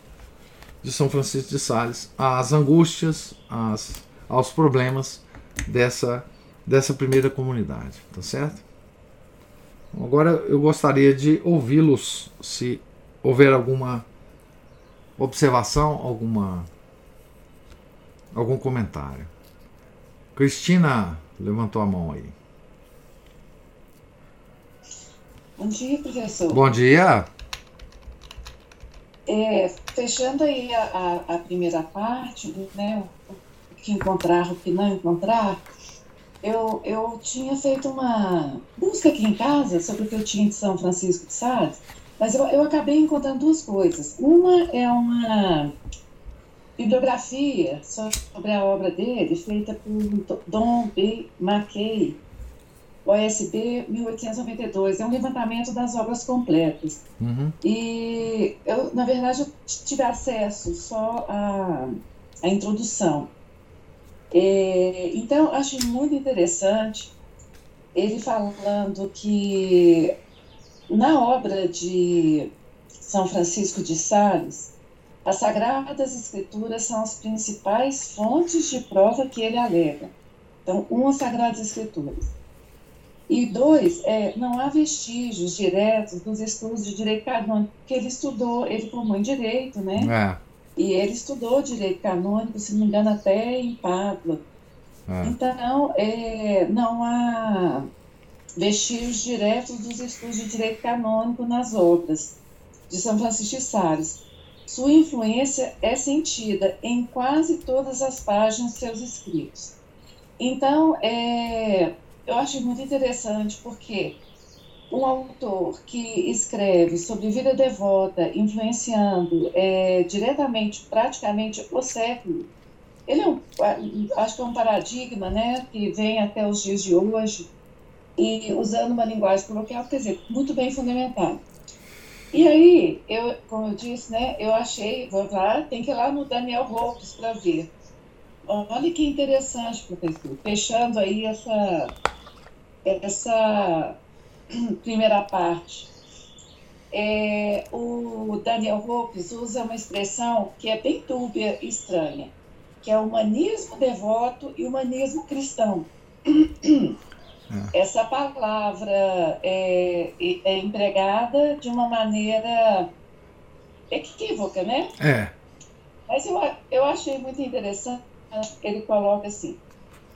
de São Francisco de Sales às angústias, às, aos problemas dessa, dessa primeira comunidade, tá certo? Agora eu gostaria de ouvi-los se houver alguma observação, alguma algum comentário. Cristina levantou a mão aí. Bom dia, professor. Bom dia. É, fechando aí a, a, a, primeira parte, né, o que encontrar, o que não encontrar, eu, eu tinha feito uma busca aqui em casa sobre o que eu tinha de São Francisco de Sales, mas eu, eu acabei encontrando duas coisas. Uma é uma bibliografia sobre a obra dele, feita por Dom B. Mackay, OSB 1892. É um levantamento das obras completas. Uhum. E eu, na verdade, eu tive acesso só à, à introdução. É, então, acho muito interessante ele falando que na obra de São Francisco de Sales, as Sagradas Escrituras são as principais fontes de prova que ele alega. Então, uma Sagradas Escrituras. E dois, é, não há vestígios diretos dos estudos de direito canônico, que ele estudou, ele formou em direito, né? É. E ele estudou direito canônico, se não me engano, até em Pádua. É. Então, é, não há vestígios diretos dos estudos de direito canônico nas obras de São Francisco de Sales. Sua influência é sentida em quase todas as páginas de seus escritos. Então, é, eu acho muito interessante porque um autor que escreve sobre vida devota, influenciando é, diretamente, praticamente, o século, ele é um, acho que é um paradigma né, que vem até os dias de hoje, e usando uma linguagem coloquial, quer dizer, muito bem fundamentado. E aí, eu, como eu disse, né, eu achei, vou lá, tem que ir lá no Daniel Ropes para ver. Olha que interessante, professor, fechando aí essa, essa primeira parte. É, o Daniel Ropes usa uma expressão que é bem dúbia e estranha, que é humanismo devoto e humanismo cristão. É. Essa palavra é, é empregada de uma maneira equívoca, né? É. Mas eu, eu achei muito interessante, ele coloca assim,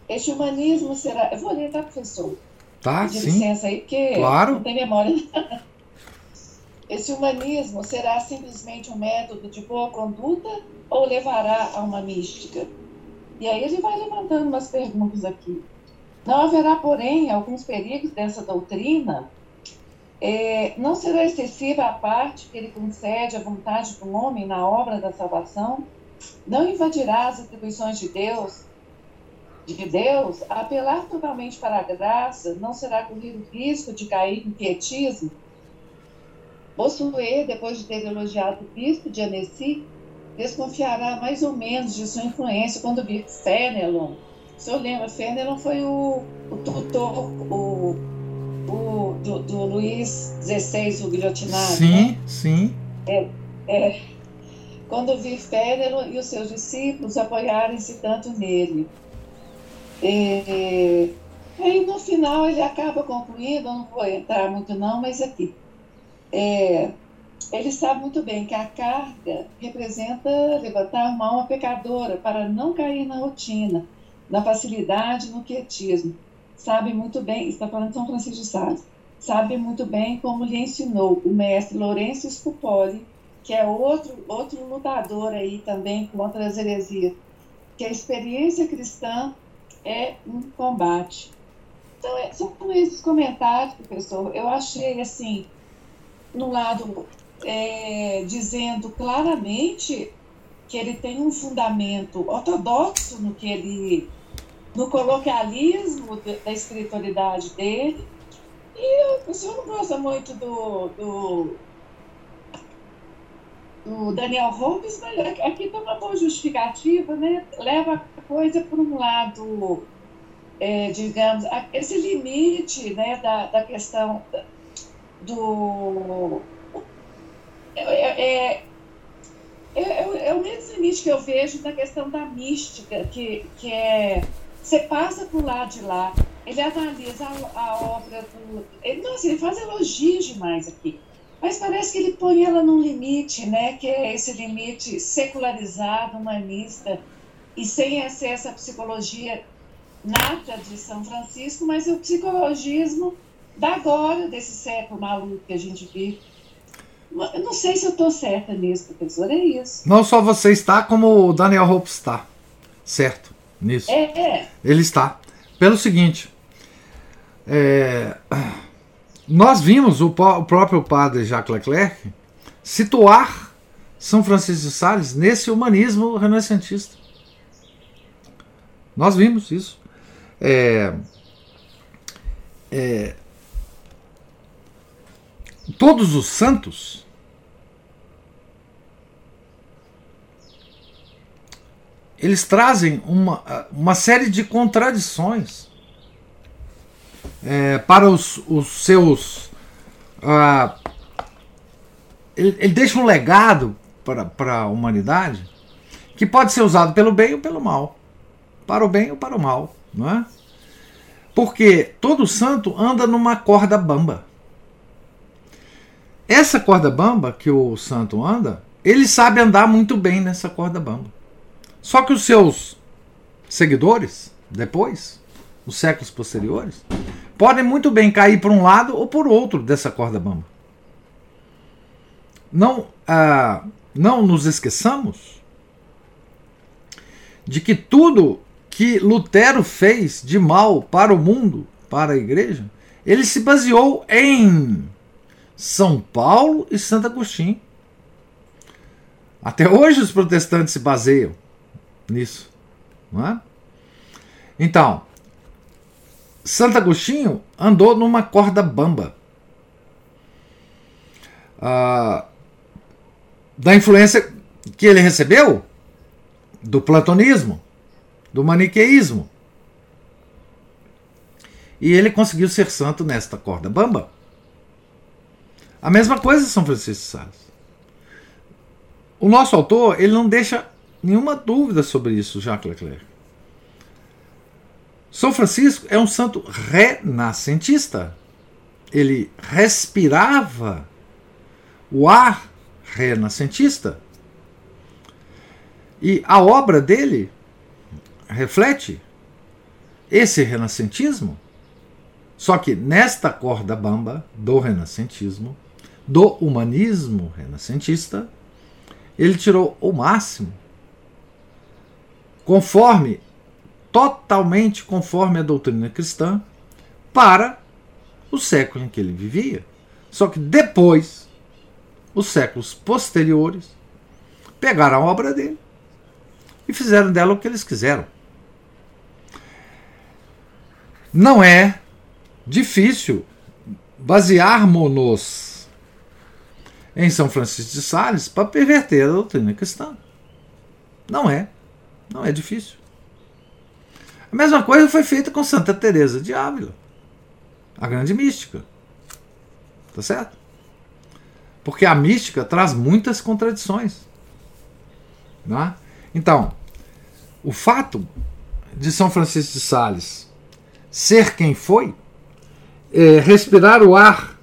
este humanismo será... Eu vou ler, tá, professor? Tá, sim. licença aí, porque claro. não tem memória. Esse humanismo será simplesmente um método de boa conduta ou levará a uma mística? E aí ele vai levantando umas perguntas aqui. Não haverá, porém, alguns perigos dessa doutrina. É, não será excessiva a parte que ele concede à vontade do homem na obra da salvação? Não invadirá as atribuições de Deus? De Deus, apelar totalmente para a graça não será correr o risco de cair em pietismo? Bossuet, depois de ter elogiado o bispo de Annecy, desconfiará mais ou menos de sua influência quando vir Fenelon o senhor lembra, Fenelon foi o, o tutor o, o, do, do Luís XVI, o guilhotinado. Sim, né? sim. É, é, quando vi Fenelon e os seus discípulos apoiarem-se tanto nele. E, aí no final ele acaba concluindo, não vou entrar muito não, mas aqui. É, ele sabe muito bem que a carga representa levantar uma alma pecadora para não cair na rotina, na facilidade, no quietismo. Sabe muito bem, está falando de São Francisco de Sales, sabe muito bem como lhe ensinou o mestre Lourenço Scupoli, que é outro, outro lutador aí também contra as heresias, que a experiência cristã é um combate. Então, é, são esses comentários, professor. Eu achei, assim, no lado é, dizendo claramente que ele tem um fundamento ortodoxo no que ele no coloquialismo da espiritualidade dele e o senhor não gosta muito do, do, do Daniel Holmes, aqui tem uma boa justificativa, né? leva a coisa por um lado, é, digamos, esse limite né, da, da questão do é, é, é, é, o mesmo limite que eu vejo na questão da mística, que, que é. Você passa por lá de lá, ele analisa a, a obra do. Ele, nossa, ele faz elogios demais aqui. Mas parece que ele põe ela num limite, né? Que é esse limite secularizado, humanista, e sem acesso à psicologia nata de São Francisco, mas o psicologismo da agora, desse século maluco que a gente vive. Eu não sei se eu estou certa nisso, professor, é isso. Não só você está, como o Daniel Hope está. Certo, nisso. É, é. Ele está. Pelo seguinte, é, nós vimos o, o, próprio padre Jacques Leclerc situar São Francisco de Sales nesse humanismo renascentista. Nós vimos isso. É, é, todos os santos eles trazem uma, uma série de contradições é, para os, os seus. Uh, ele, ele, deixa um legado para, a humanidade que pode ser usado pelo bem ou pelo mal. Para o bem ou para o mal. Não é? Porque todo santo anda numa corda bamba. Essa corda bamba que o santo anda, ele sabe andar muito bem nessa corda bamba. Só que os seus seguidores, depois, os séculos posteriores, podem muito bem cair por um lado ou por outro dessa corda bamba. Não, ah, não nos esqueçamos de que tudo que Lutero fez de mal para o mundo, para a igreja, ele se baseou em são Paulo e Santo Agostinho. Até hoje os protestantes se baseiam nisso. Não é? Então, Santo Agostinho andou numa corda bamba. Ah, da influência que ele recebeu do platonismo, do maniqueísmo. E ele conseguiu ser santo nesta corda bamba. A mesma coisa São Francisco de Sales. O nosso autor ele não deixa nenhuma dúvida sobre isso, Jacques Leclerc. São Francisco é um santo renascentista. Ele respirava o ar renascentista. E a obra dele reflete esse renascentismo. Só que nesta corda bamba do renascentismo, do humanismo renascentista, ele tirou o máximo, conforme, totalmente conforme a doutrina cristã, para o século em que ele vivia. Só que depois, os séculos posteriores, pegaram a obra dele e fizeram dela o que eles quiseram. Não é difícil basearmos-nos em São Francisco de Sales para perverter a doutrina cristã. Não é. Não é difícil. A mesma coisa foi feita com Santa Teresa de Ávila, a grande mística. Tá certo? Porque a mística traz muitas contradições. Né? Então, o fato de São Francisco de Sales ser quem foi, é, respirar o ar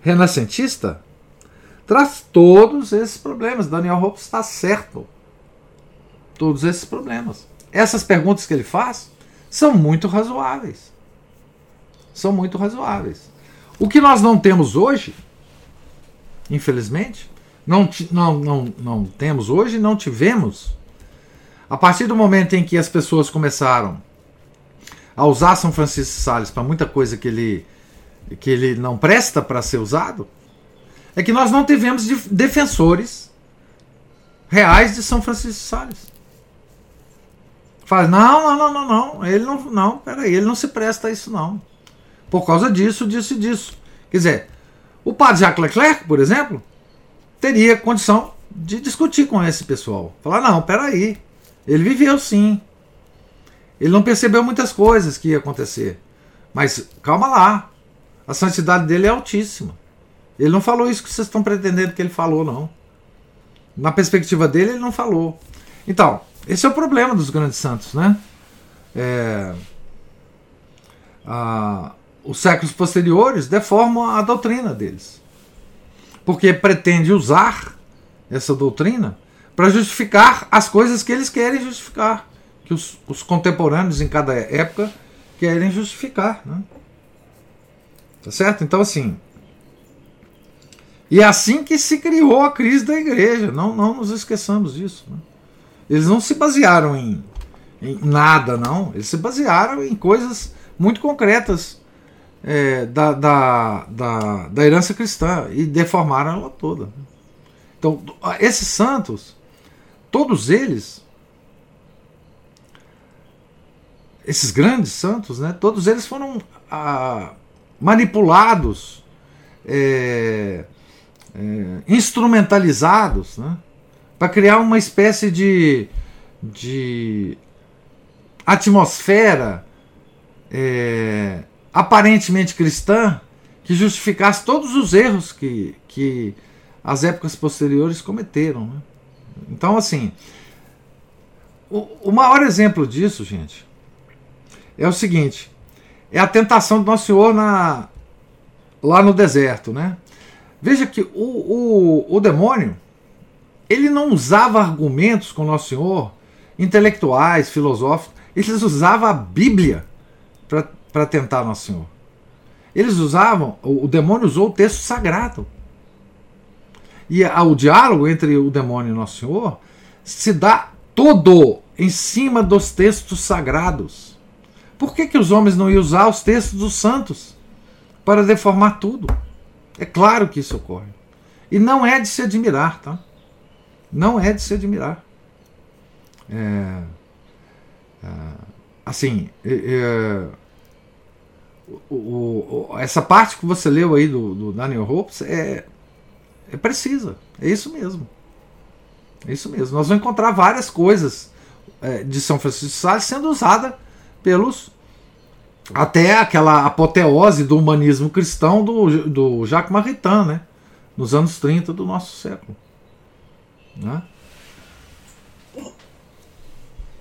renascentista, traz todos esses problemas. Daniel Hope está certo. Todos esses problemas. Essas perguntas que ele faz são muito razoáveis. São muito razoáveis. O que nós não temos hoje, infelizmente, não, não, não, não temos hoje, não tivemos, a partir do momento em que as pessoas começaram a usar São Francisco de Sales para muita coisa que ele, que ele não presta para ser usado, é que nós não tivemos defensores reais de São Francisco de Sales. Faz, não, não, não, não, não, ele não, não, peraí, ele não se presta a isso não. Por causa disso, disso e disso. Quer dizer, o padre Jacques Leclerc, por exemplo, teria condição de discutir com esse pessoal. Falar, não, peraí, ele viveu sim. Ele não percebeu muitas coisas que ia acontecer. Mas calma lá, a santidade dele é altíssima. Ele não falou isso que vocês estão pretendendo que ele falou, não. Na perspectiva dele, ele não falou. Então, esse é o problema dos grandes santos, né? É, a, os séculos posteriores deformam a doutrina deles. Porque pretende usar essa doutrina para justificar as coisas que eles querem justificar, que os, os contemporâneos em cada época querem justificar. Né? Tá certo? Então, assim, e é assim que se criou a crise da igreja. Não, não nos esqueçamos disso. Né? Eles não se basearam em, em, nada, não. Eles se basearam em coisas muito concretas é, da, da, da, da herança cristã e deformaram ela toda. Então, esses santos, todos eles, esses grandes santos, né, todos eles foram ah, manipulados. É, é, instrumentalizados né, para criar uma espécie de, de atmosfera é, aparentemente cristã que justificasse todos os erros que, que as épocas posteriores cometeram. Né? Então, assim, o, o maior exemplo disso, gente, é o seguinte: é a tentação do Nosso Senhor na, lá no deserto, né? Veja que o, o, o demônio ele não usava argumentos com Nosso Senhor, intelectuais, filosóficos, eles usavam a Bíblia para tentar Nosso Senhor. Eles usavam, o, demônio usou o texto sagrado. E a, o diálogo entre o demônio e Nosso Senhor se dá todo em cima dos textos sagrados. Por que, que os homens não iam usar os textos dos santos para deformar tudo? É claro que isso ocorre. E não é de se admirar, tá? Não é de se admirar. É, é, assim, é, é o, o, essa parte que você leu aí do, do Daniel Hopes é, é precisa. É isso mesmo. É isso mesmo. Nós vamos encontrar várias coisas é, de São Francisco de Sales sendo usada pelos até aquela apoteose do humanismo cristão do, do Jacques Maritain, né? nos anos 30 do nosso século. Né?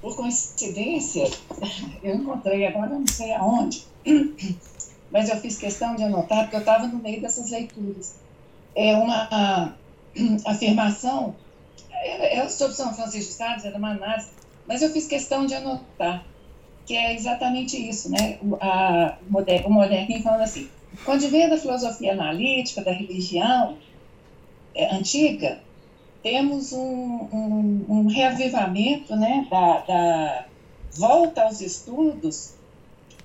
Por coincidência, eu encontrei, agora não sei aonde, mas eu fiz questão de anotar, porque eu estava no meio dessas leituras. É uma afirmação, é, sobre São Francisco de Sales, era uma análise, mas eu fiz questão de anotar que é exatamente isso, né? O, a, o moderninho falando assim, quando vem da filosofia analítica, da religião é, antiga, temos um, um, um reavivamento né, da, da volta aos estudos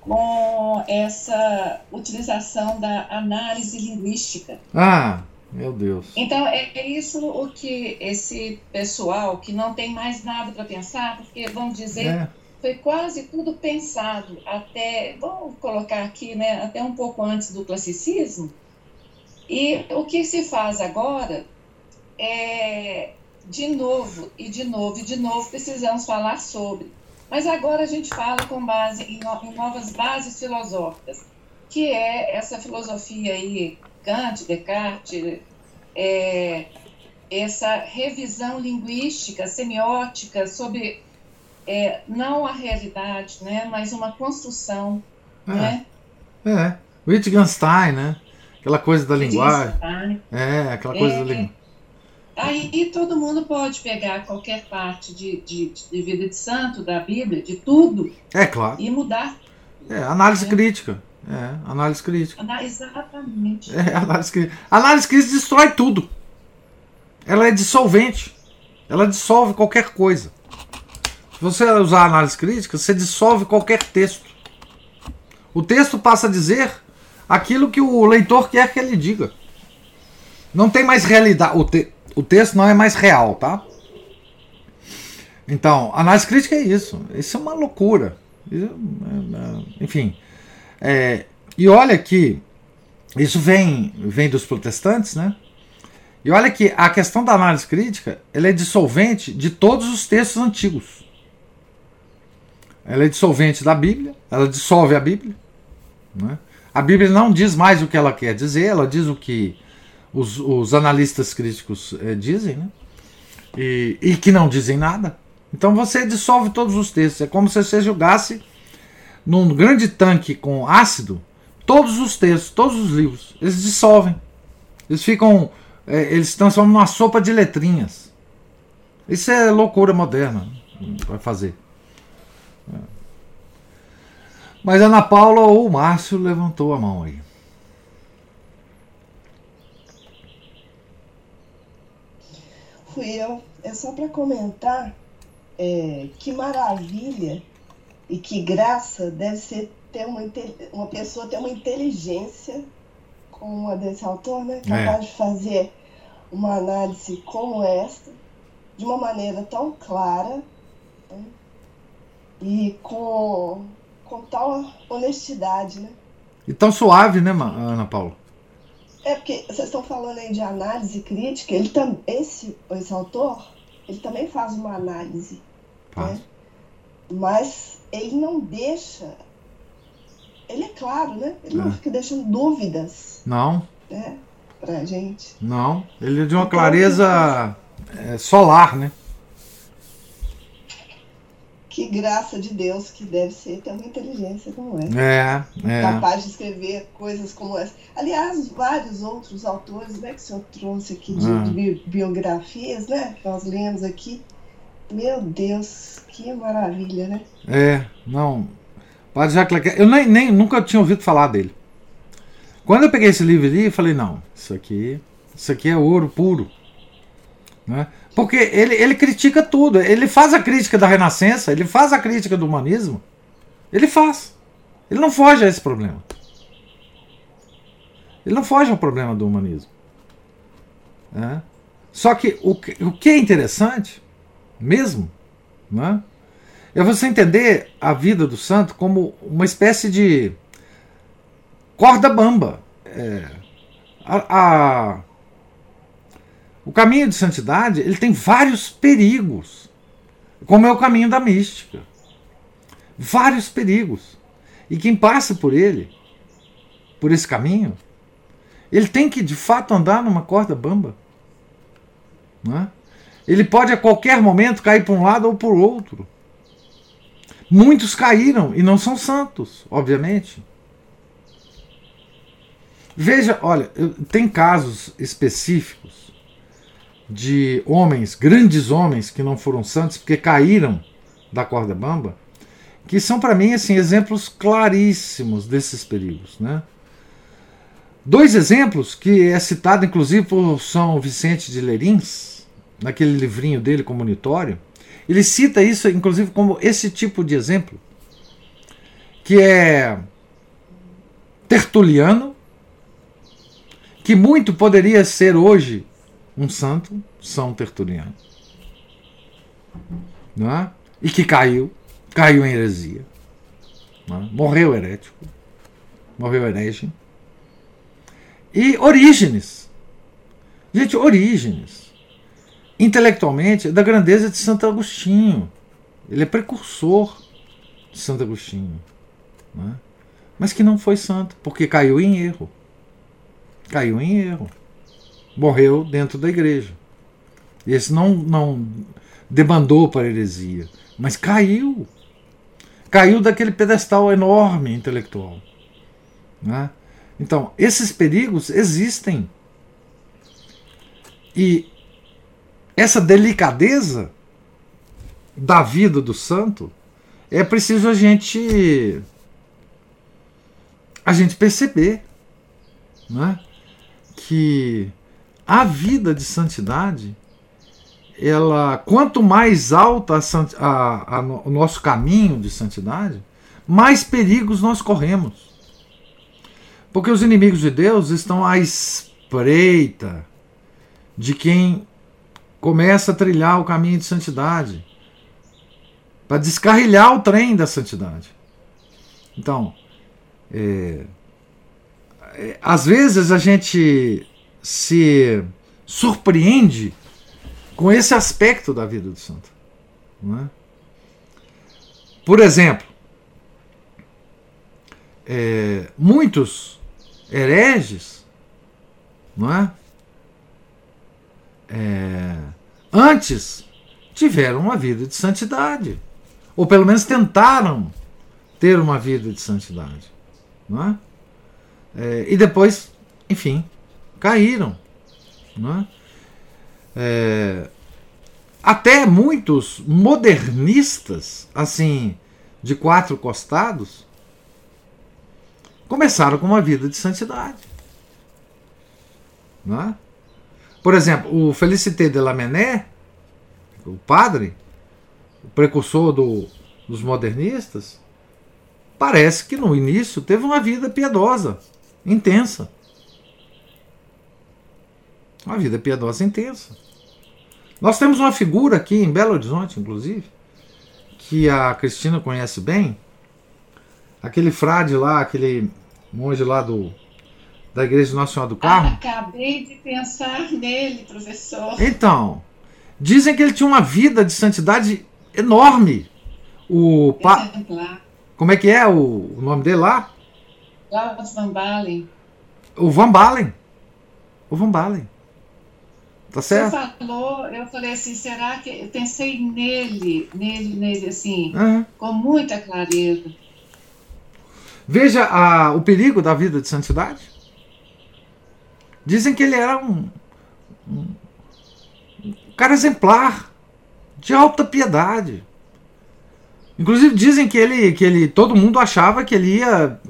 com essa utilização da análise linguística. Ah, meu Deus. Então, é, é, isso o que esse pessoal que não tem mais nada para pensar, porque vamos dizer, é foi quase tudo pensado até, vamos colocar aqui, né, até um pouco antes do classicismo. E o que se faz agora é, de novo, e de novo, e de novo, precisamos falar sobre. Mas agora a gente fala com base em, em novas bases filosóficas, que é essa filosofia aí, Kant, Descartes, é, essa revisão linguística, semiótica sobre é, não a realidade, né, mas uma construção, é, né? É, Wittgenstein, né? Aquela coisa da linguagem. É, aquela coisa é, da linguagem. Aí todo mundo pode pegar qualquer parte de, de, de, vida de santo da Bíblia, de tudo. É claro. E mudar. É, análise é. crítica. É, análise crítica. Exatamente. É, análise crítica. Análise crítica destrói tudo. Ela é dissolvente. Ela dissolve qualquer coisa. Se você usar análise crítica, você dissolve qualquer texto. O texto passa a dizer aquilo que o leitor quer que ele diga. Não tem mais realidade. O, te, o texto não é mais real, tá? Então, análise crítica é isso. Isso é uma loucura. É, é, enfim. É, e olha que isso vem, vem dos protestantes, né? E olha que a questão da análise crítica ela é dissolvente de todos os textos antigos. Ela é dissolvente da Bíblia, ela dissolve a Bíblia. Né? A Bíblia não diz mais o que ela quer dizer, ela diz o que os, os analistas críticos é, dizem, né? E, e, que não dizem nada. Então você dissolve todos os textos. É como se você jogasse num grande tanque com ácido todos os textos, todos os livros. Eles dissolvem. Eles ficam. É, eles se transformam numa sopa de letrinhas. Isso é loucura moderna. Vai fazer. É. Mas Ana Paula ou o Márcio levantou a mão aí. Fui eu. É só para comentar é, que maravilha e que graça deve ser ter uma, uma pessoa ter uma inteligência como a desse autor, né? Capaz é. de fazer uma análise como esta, de uma maneira tão clara né? e com, com tal honestidade, né? E tão suave, né, Ana Paula? É porque vocês estão falando aí de análise crítica, ele também, esse, esse autor, ele também faz uma análise. Faz. Né? Mas ele não deixa. Ele é claro, né? Ele é. não fica deixando dúvidas. Não. Né? Pra gente. Não. Ele é de uma então, clareza é, solar, né? Que graça de Deus que deve ser ter uma inteligência como essa. É, é. Capaz de escrever coisas como essa. Aliás, vários outros autores né, que o senhor trouxe aqui de, ah. biografias, né? Que nós lemos aqui. Meu Deus, que maravilha, né? É, não. Padre Jacques eu nem, nem, nunca tinha ouvido falar dele. Quando eu peguei esse livro ali, eu falei, não, isso aqui, isso aqui é ouro puro. Né? Porque ele, ele critica tudo. Ele faz a crítica da Renascença, ele faz a crítica do humanismo. Ele faz. Ele não foge a esse problema. Ele não foge ao problema do humanismo. É. Só que o, o que é interessante, mesmo, né, é você entender a vida do santo como uma espécie de corda bamba. É, a, a o caminho de santidade ele tem vários perigos, como é o caminho da mística. Vários perigos. E quem passa por ele, por esse caminho, ele tem que de fato andar numa corda bamba. Não é? Ele pode a qualquer momento cair para um lado ou para o outro. Muitos caíram e não são santos, obviamente. Veja, olha, tem casos específicos de homens, grandes homens que não foram santos porque caíram da corda bamba, que são para mim assim exemplos claríssimos desses perigos, né? Dois exemplos que é citado inclusive por São Vicente de Lerins, naquele livrinho dele comunitório, ele cita isso inclusive como esse tipo de exemplo, que é Tertuliano, que muito poderia ser hoje um santo, São Tertuliano. Não é? E que caiu, caiu em heresia. É? Morreu herético. Morreu herege. E Orígenes. Gente, Orígenes. Intelectualmente, é da grandeza de Santo Agostinho. Ele é precursor de Santo Agostinho. É? Mas que não foi santo, porque caiu em erro. Caiu em erro morreu dentro da igreja. Esse não, não demandou para a heresia, mas caiu. Caiu daquele pedestal enorme intelectual. Né? Então, esses perigos existem. E essa delicadeza da vida do santo é preciso a gente a gente perceber né, que a vida de santidade ela quanto mais alta a, a, a, o nosso caminho de santidade mais perigos nós corremos porque os inimigos de Deus estão à espreita de quem começa a trilhar o caminho de santidade para descarrilhar o trem da santidade. Então, é, é, às vezes a gente se surpreende com esse aspecto da vida do santo. É? Por exemplo, é, muitos hereges, é? é? Antes tiveram uma vida de santidade, ou pelo menos tentaram ter uma vida de santidade, é? é e depois, enfim, caíram, não é? até muitos modernistas, assim, de quatro costados, começaram com uma vida de santidade. Não é? Por exemplo, o Felicité de Lamennais, o padre, o precursor do, dos modernistas, parece que no início teve uma vida piedosa, intensa. Uma vida piedosa intensa. Nós temos uma figura aqui em Belo Horizonte, inclusive, que a Cristina conhece bem, aquele frade lá, aquele monge lá do, da Igreja Nacional do Carmo. Ah, acabei de pensar nele, professor. Então, dizem que ele tinha uma vida de santidade enorme. O pa... Como é que é o, nome dele lá? Laurens Van Balen. O Van Balen. O Van Balen. Tá certo? Você falou, eu falei assim, será que. Eu pensei nele, nele, nele, assim, uhum. com muita clareza. Veja a, o perigo da vida de santidade. Dizem que ele era um, um, um cara exemplar, de alta piedade. Inclusive dizem que ele, que ele, todo mundo achava que ele ia,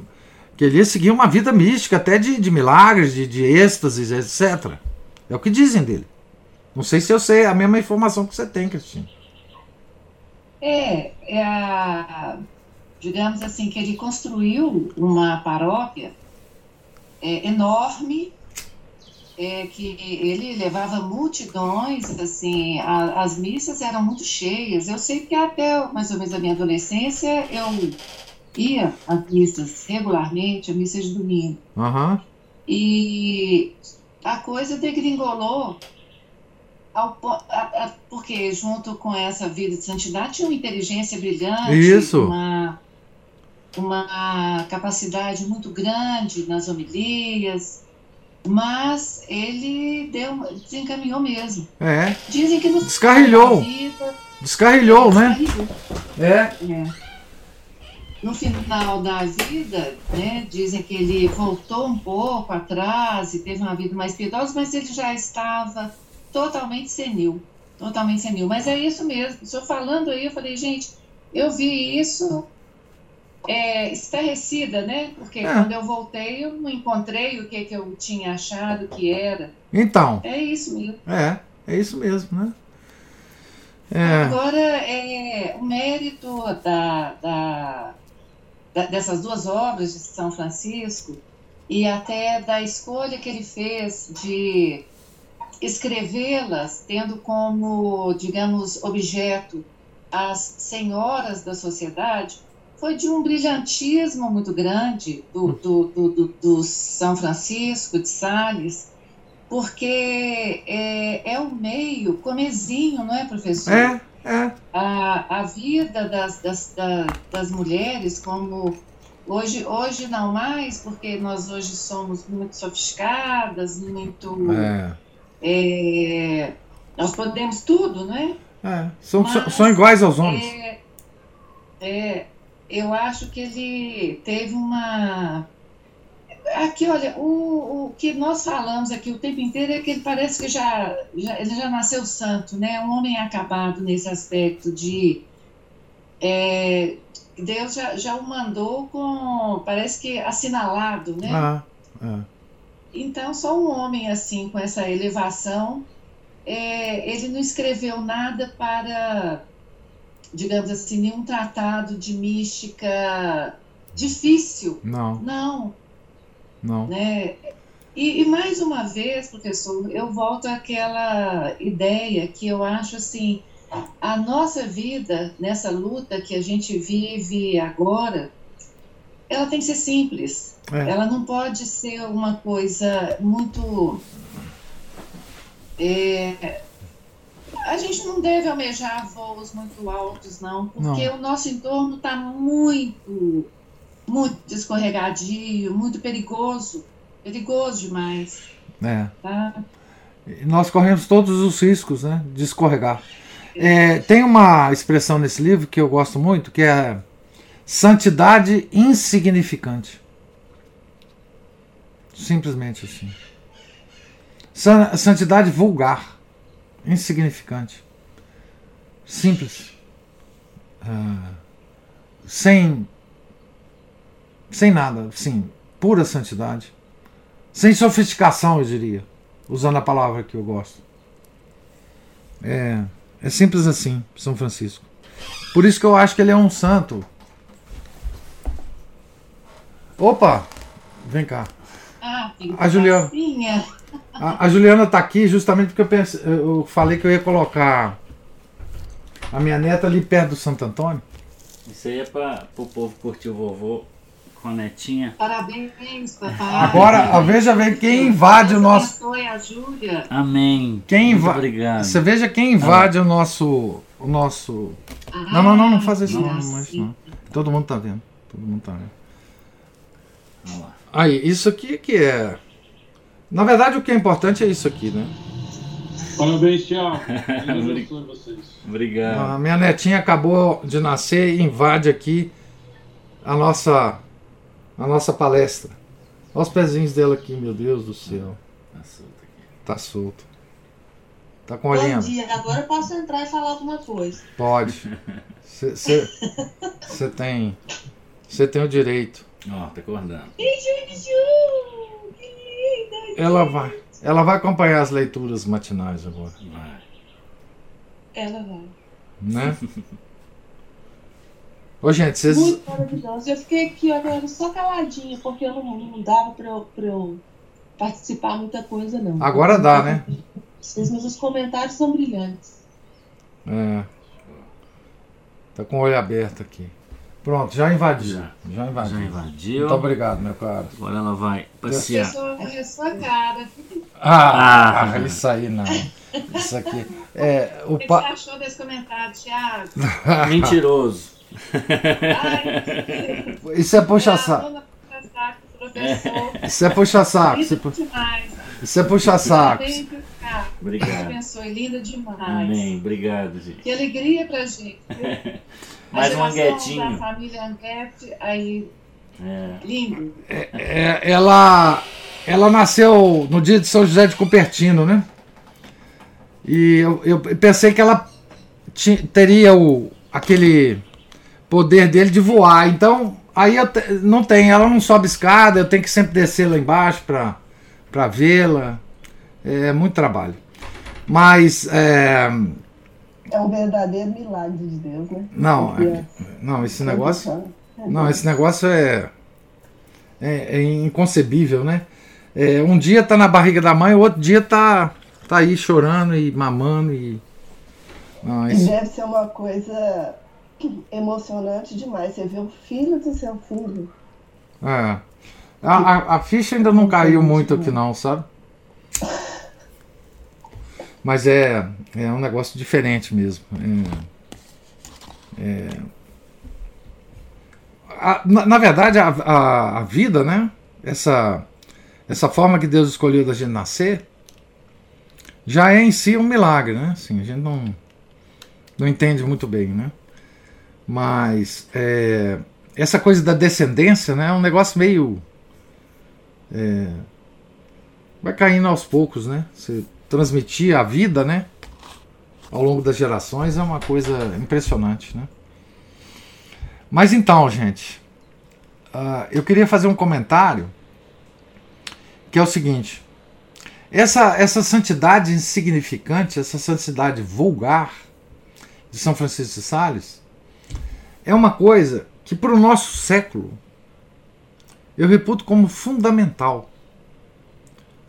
que ele ia seguir uma vida mística, até de, de milagres, de, de êxtases, etc. É o que dizem dele. Não sei se eu sei a mesma informação que você tem, Cristina. É, é a, digamos assim, que ele construiu uma paróquia é, enorme, é, que ele levava multidões, assim, a, as missas eram muito cheias. Eu sei que até mais ou menos a minha adolescência eu ia às missas regularmente, a missa de domingo. Uhum. E a coisa degringolou ao, a, a, porque junto com essa vida de santidade tinha uma inteligência brilhante, Isso. uma uma capacidade muito grande nas homilias, mas ele deu, desencaminhou mesmo. É. Dizem que no descarrilhou. Vida, descarrilhou, né? É. é. No final da vida, né, dizem que ele voltou um pouco atrás e teve uma vida mais piedosa, mas ele já estava totalmente senil. Totalmente senil. Mas é isso mesmo. O senhor falando aí, eu falei, gente, eu vi isso é, estarrecida, né? Porque é. quando eu voltei, eu não encontrei o que, que eu tinha achado que era. Então. É isso mesmo. É, é isso mesmo, né? É. Agora, é, o mérito da, da, da, dessas duas obras de São Francisco e até da escolha que ele fez de escrevê-las tendo como, digamos, objeto as senhoras da sociedade, foi de um brilhantismo muito grande do, do, do, do, São Francisco de Sales, porque é, é um meio comezinho, não é, professor? É, é. A, a vida das, das, das, das mulheres, como Hoje, hoje não mais, porque nós hoje somos muito sofisticadas, muito. É. É, nós podemos tudo, não é? é são, Mas, são iguais aos homens. É, é, eu acho que ele teve uma. aqui, olha, o, o que nós falamos aqui o tempo inteiro é que ele parece que já, já ele já nasceu santo, né? Um homem acabado nesse aspecto de é, Deus já, já o mandou com, parece que assinalado, né? Ah, ah. Então, só um homem assim, com essa elevação, é, ele não escreveu nada para, digamos assim, nenhum tratado de mística difícil. Não. Não. Não. Né? E, e, mais uma vez, professor, eu volto àquela ideia que eu acho assim, a nossa vida nessa luta que a gente vive agora, ela tem que ser simples. É. Ela não pode ser uma coisa muito. É, a gente não deve almejar voos muito altos, não, porque não. o nosso entorno está muito, muito escorregadio, muito perigoso. Perigoso demais. É. Tá? Nós corremos todos os riscos né, de escorregar. É, tem uma expressão nesse livro que eu gosto muito, que é santidade insignificante. Simplesmente assim. Santidade vulgar, insignificante, simples, uh, sem, sem nada, sim, pura santidade, sem sofisticação, eu diria, usando a palavra que eu gosto. É, é simples assim, São Francisco. Por isso que eu acho que ele é um santo. Opa! Vem cá. Ah, a Juliana. A, a, Juliana tá aqui justamente porque eu, pense, eu falei que eu ia colocar a minha neta ali perto do Santo Antônio. Isso aí é para o povo curtir o vovô com a netinha. Parabéns, papai. Agora, veja bem quem invade o nosso. a Júlia. Amém. Quem inva... obrigado. Você veja quem invade ah. o nosso. O nosso. Ah, não, não, não, não faz isso não, não, não. Todo mundo tá vendo. Todo mundo tá vendo. Vamos lá. Aí, isso aqui que é. Na verdade, o que é importante é isso aqui, né? Parabéns, tchau. Obrigado. A minha netinha acabou de nascer e invade aqui a nossa a nossa palestra. Olha os pezinhos dela aqui, meu Deus do céu. Tá solto aqui. Tá solto. Tá com olhinho. Bom dia, agora eu posso entrar e falar alguma coisa. Pode. Você tem. Você tem o direito. Ó, oh, tá acordando. Ela vai. Ela vai acompanhar as leituras matinais agora. Vai. Ela vai. Né? Ô, gente, vocês. Muito maravilhoso. Eu fiquei aqui olhando só caladinha, porque eu não, não dava pra eu, pra eu participar muita coisa, não. Agora dá, né? Vocês, mas os comentários são brilhantes. É. Tá com o olho aberto aqui. Pronto, já invadiu. Já, já invadiu. Já invadiu. Muito obrigado, meu caro. Agora ela vai passear. É sua cara. Ah, ah, isso aí não. Isso aqui. É, o, o que pa... você achou desse comentário, Thiago? Mentiroso. Isso é puxa-saco. Isso é puxa-saco. Isso, isso é puxa-saco. Obrigado. abençoe, linda demais. Amém. Obrigado, gente. Que alegria pra gente. Mais um Anguetinho. da família Anguete, aí. É. Lindo. É, é, ela, ela nasceu no dia de São José de Cupertino, né? E eu, eu pensei que ela teria o, aquele poder dele de voar. Então, aí eu te, não tem, ela não sobe escada, eu tenho que sempre descer lá embaixo para para vê-la. É muito trabalho. Mas é, é um verdadeiro milagre de Deus, né? Não, é, não, esse negócio, não, esse negócio é é, é inconcebível, né? É, um dia tá na barriga da mãe, o outro dia tá tá aí chorando e mamando e não, e deve ser uma coisa emocionante demais. Você vê o filho do seu filho. É. A, a, a ficha ainda não caiu muito aqui não, sabe? Mas é, é um negócio diferente mesmo. É, é, a, na, na, verdade, a, a, a, vida, né? Essa, essa forma que Deus escolheu da gente nascer já é em si um milagre, né? Assim, a gente não, não entende muito bem, né? Mas é, essa coisa da descendência né, é um negócio meio. É, vai caindo aos poucos, né? Você transmitir a vida, né? Ao longo das gerações é uma coisa impressionante, né? Mas então, gente, uh, eu queria fazer um comentário que é o seguinte: essa, essa santidade insignificante, essa santidade vulgar de São Francisco de Sales é uma coisa que para o nosso século eu reputo como fundamental.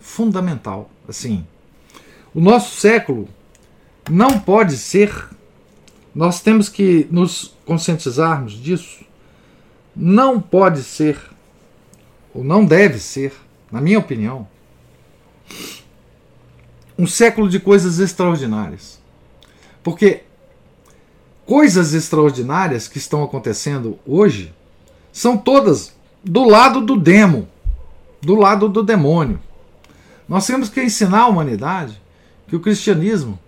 Fundamental. Assim, o nosso século não pode ser, nós temos que nos conscientizarmos disso, não pode ser, ou não deve ser, na minha opinião, um século de coisas extraordinárias. Porque coisas extraordinárias que estão acontecendo hoje são todas do lado do demo, do lado do demônio. Nós temos que ensinar a humanidade que o cristianismo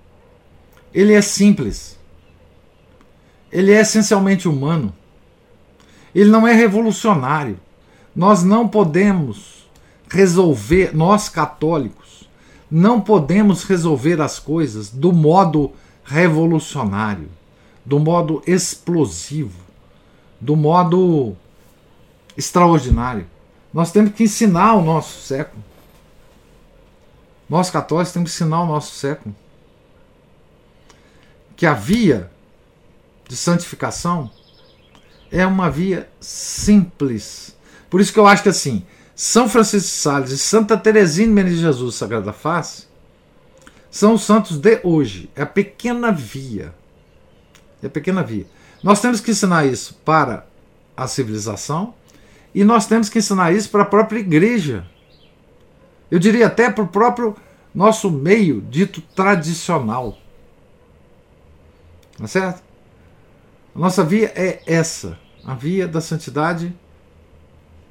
ele é simples. Ele é essencialmente humano. Ele não é revolucionário. Nós não podemos resolver, nós católicos, não podemos resolver as coisas do modo revolucionário, do modo explosivo, do modo extraordinário. Nós temos que ensinar o nosso século. Nós católicos temos que ensinar o nosso século que a via de santificação é uma via simples. Por isso que eu acho que assim, São Francisco de Sales e Santa Teresinha de de Jesus Sagrada Face são os santos de hoje. É a pequena via. É a pequena via. Nós temos que ensinar isso para a civilização e nós temos que ensinar isso para a própria igreja. Eu diria até para o próprio nosso meio dito tradicional. Tá certo? A nossa via é essa, a via da santidade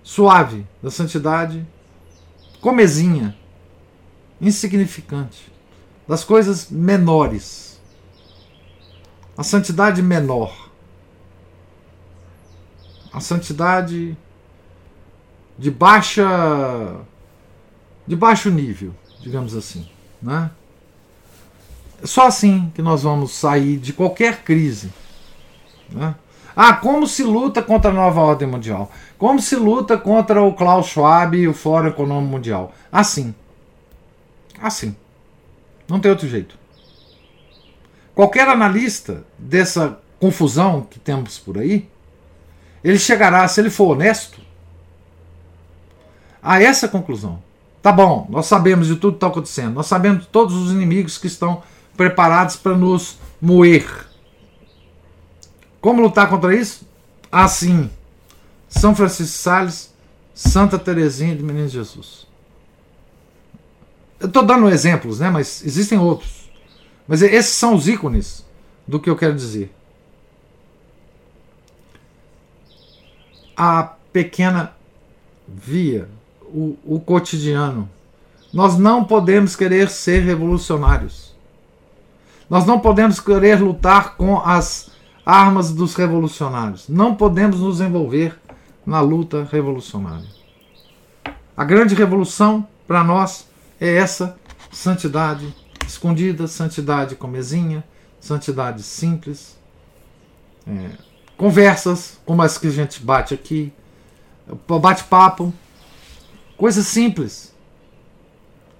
suave, da santidade comezinha, insignificante, das coisas menores. A santidade menor. A santidade de baixa de baixo nível, digamos assim, né? É só assim que nós vamos sair de qualquer crise. Né? Ah, como se luta contra a nova ordem mundial? Como se luta contra o Klaus Schwab e o Fórum Econômico Mundial? Assim. Assim. Não tem outro jeito. Qualquer analista dessa confusão que temos por aí, ele chegará, se ele for honesto, a essa conclusão. Tá bom, nós sabemos de tudo que está acontecendo, nós sabemos todos os inimigos que estão preparados para nos moer. Como lutar contra isso? Assim. São Francisco de Sales, Santa Teresinha de Menino Jesus. Eu estou dando exemplos, né? mas existem outros. Mas esses são os ícones do que eu quero dizer. A pequena via, o, cotidiano. Nós não podemos querer ser revolucionários. Nós não podemos querer lutar com as armas dos revolucionários. Não podemos nos envolver na luta revolucionária. A grande revolução para nós é essa santidade escondida, santidade comezinha, santidade simples, é, conversas como as que a gente bate aqui, bate-papo, coisas simples,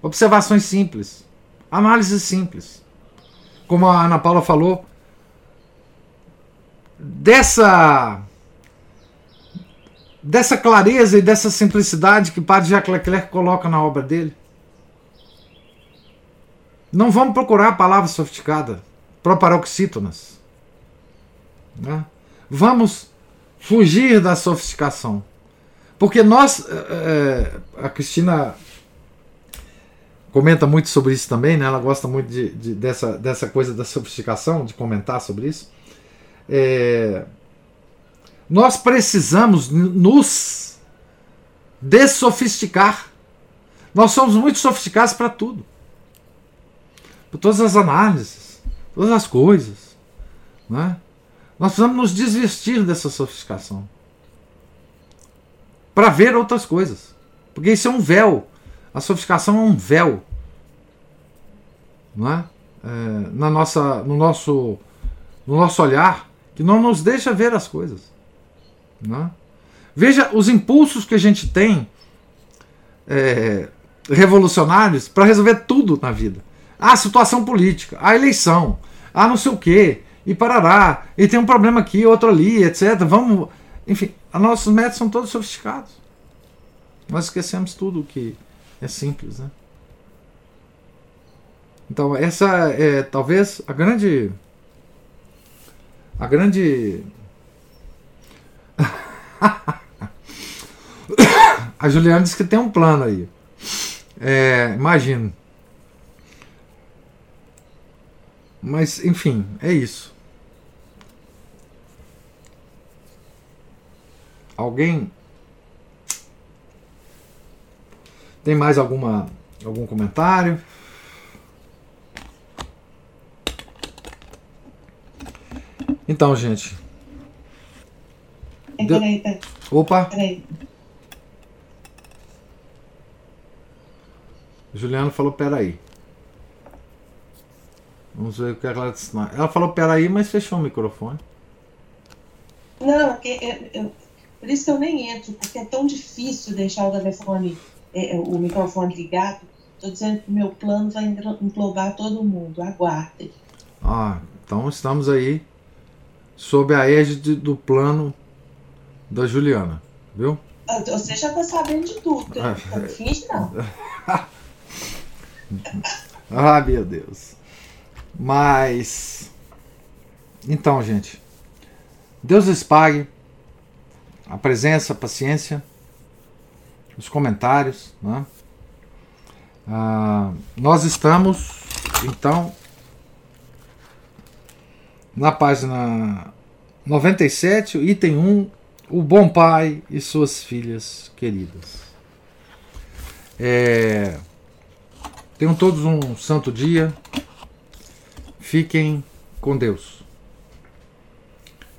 observações simples, análise simples como a Ana Paula falou, dessa dessa clareza e dessa simplicidade que Padre Jacques Leclerc coloca na obra dele. Não vamos procurar a palavra sofisticada, proparoxítonas. Né? Vamos fugir da sofisticação. Porque nós, é, a Cristina comenta muito sobre isso também, né? Ela gosta muito de, de, dessa, dessa coisa da sofisticação, de comentar sobre isso. É, nós precisamos nos dessofisticar. Nós somos muito sofisticados para tudo. Por todas as análises, todas as coisas. Né? Nós precisamos nos desvestir dessa sofisticação. Para ver outras coisas. Porque isso é um véu. A sofisticação é um véu. Não é? é na nossa, no, nosso, no nosso olhar, que não nos deixa ver as coisas. Não é? Veja os impulsos que a gente tem é, revolucionários para resolver tudo na vida. A situação política, a eleição, a não sei o quê, e parará, e tem um problema aqui, outro ali, etc. Vamos. Enfim, nossos métodos são todos sofisticados. Nós esquecemos tudo que é simples, né? Então, essa é talvez a grande. A grande. a Juliana disse que tem um plano aí. É, imagino. Mas, enfim, é isso. Alguém tem mais alguma algum comentário? Então, gente. Deu... Peraí, peraí. Opa. Peraí. Juliano falou peraí. Vamos ver o que ela disse. Ela falou peraí, mas fechou o microfone. Não, porque eu, eu, por isso que eu nem entro, porque é tão difícil deixar o telefone, é, é o microfone ligado. Estou dizendo que o meu plano vai englobar todo mundo. Aguardem. Ah, então estamos aí sob a égide do plano da Juliana, viu? Ah, você já está sabendo de tudo. Ah, não finge não. ah, meu Deus. Mas. Então, gente. Deus lhes pague a presença, a paciência, os comentários. Né? Ah, nós estamos, então, na página 97, item 1, o bom pai e suas filhas queridas. É, tenham todos um santo dia. Fiquem com Deus.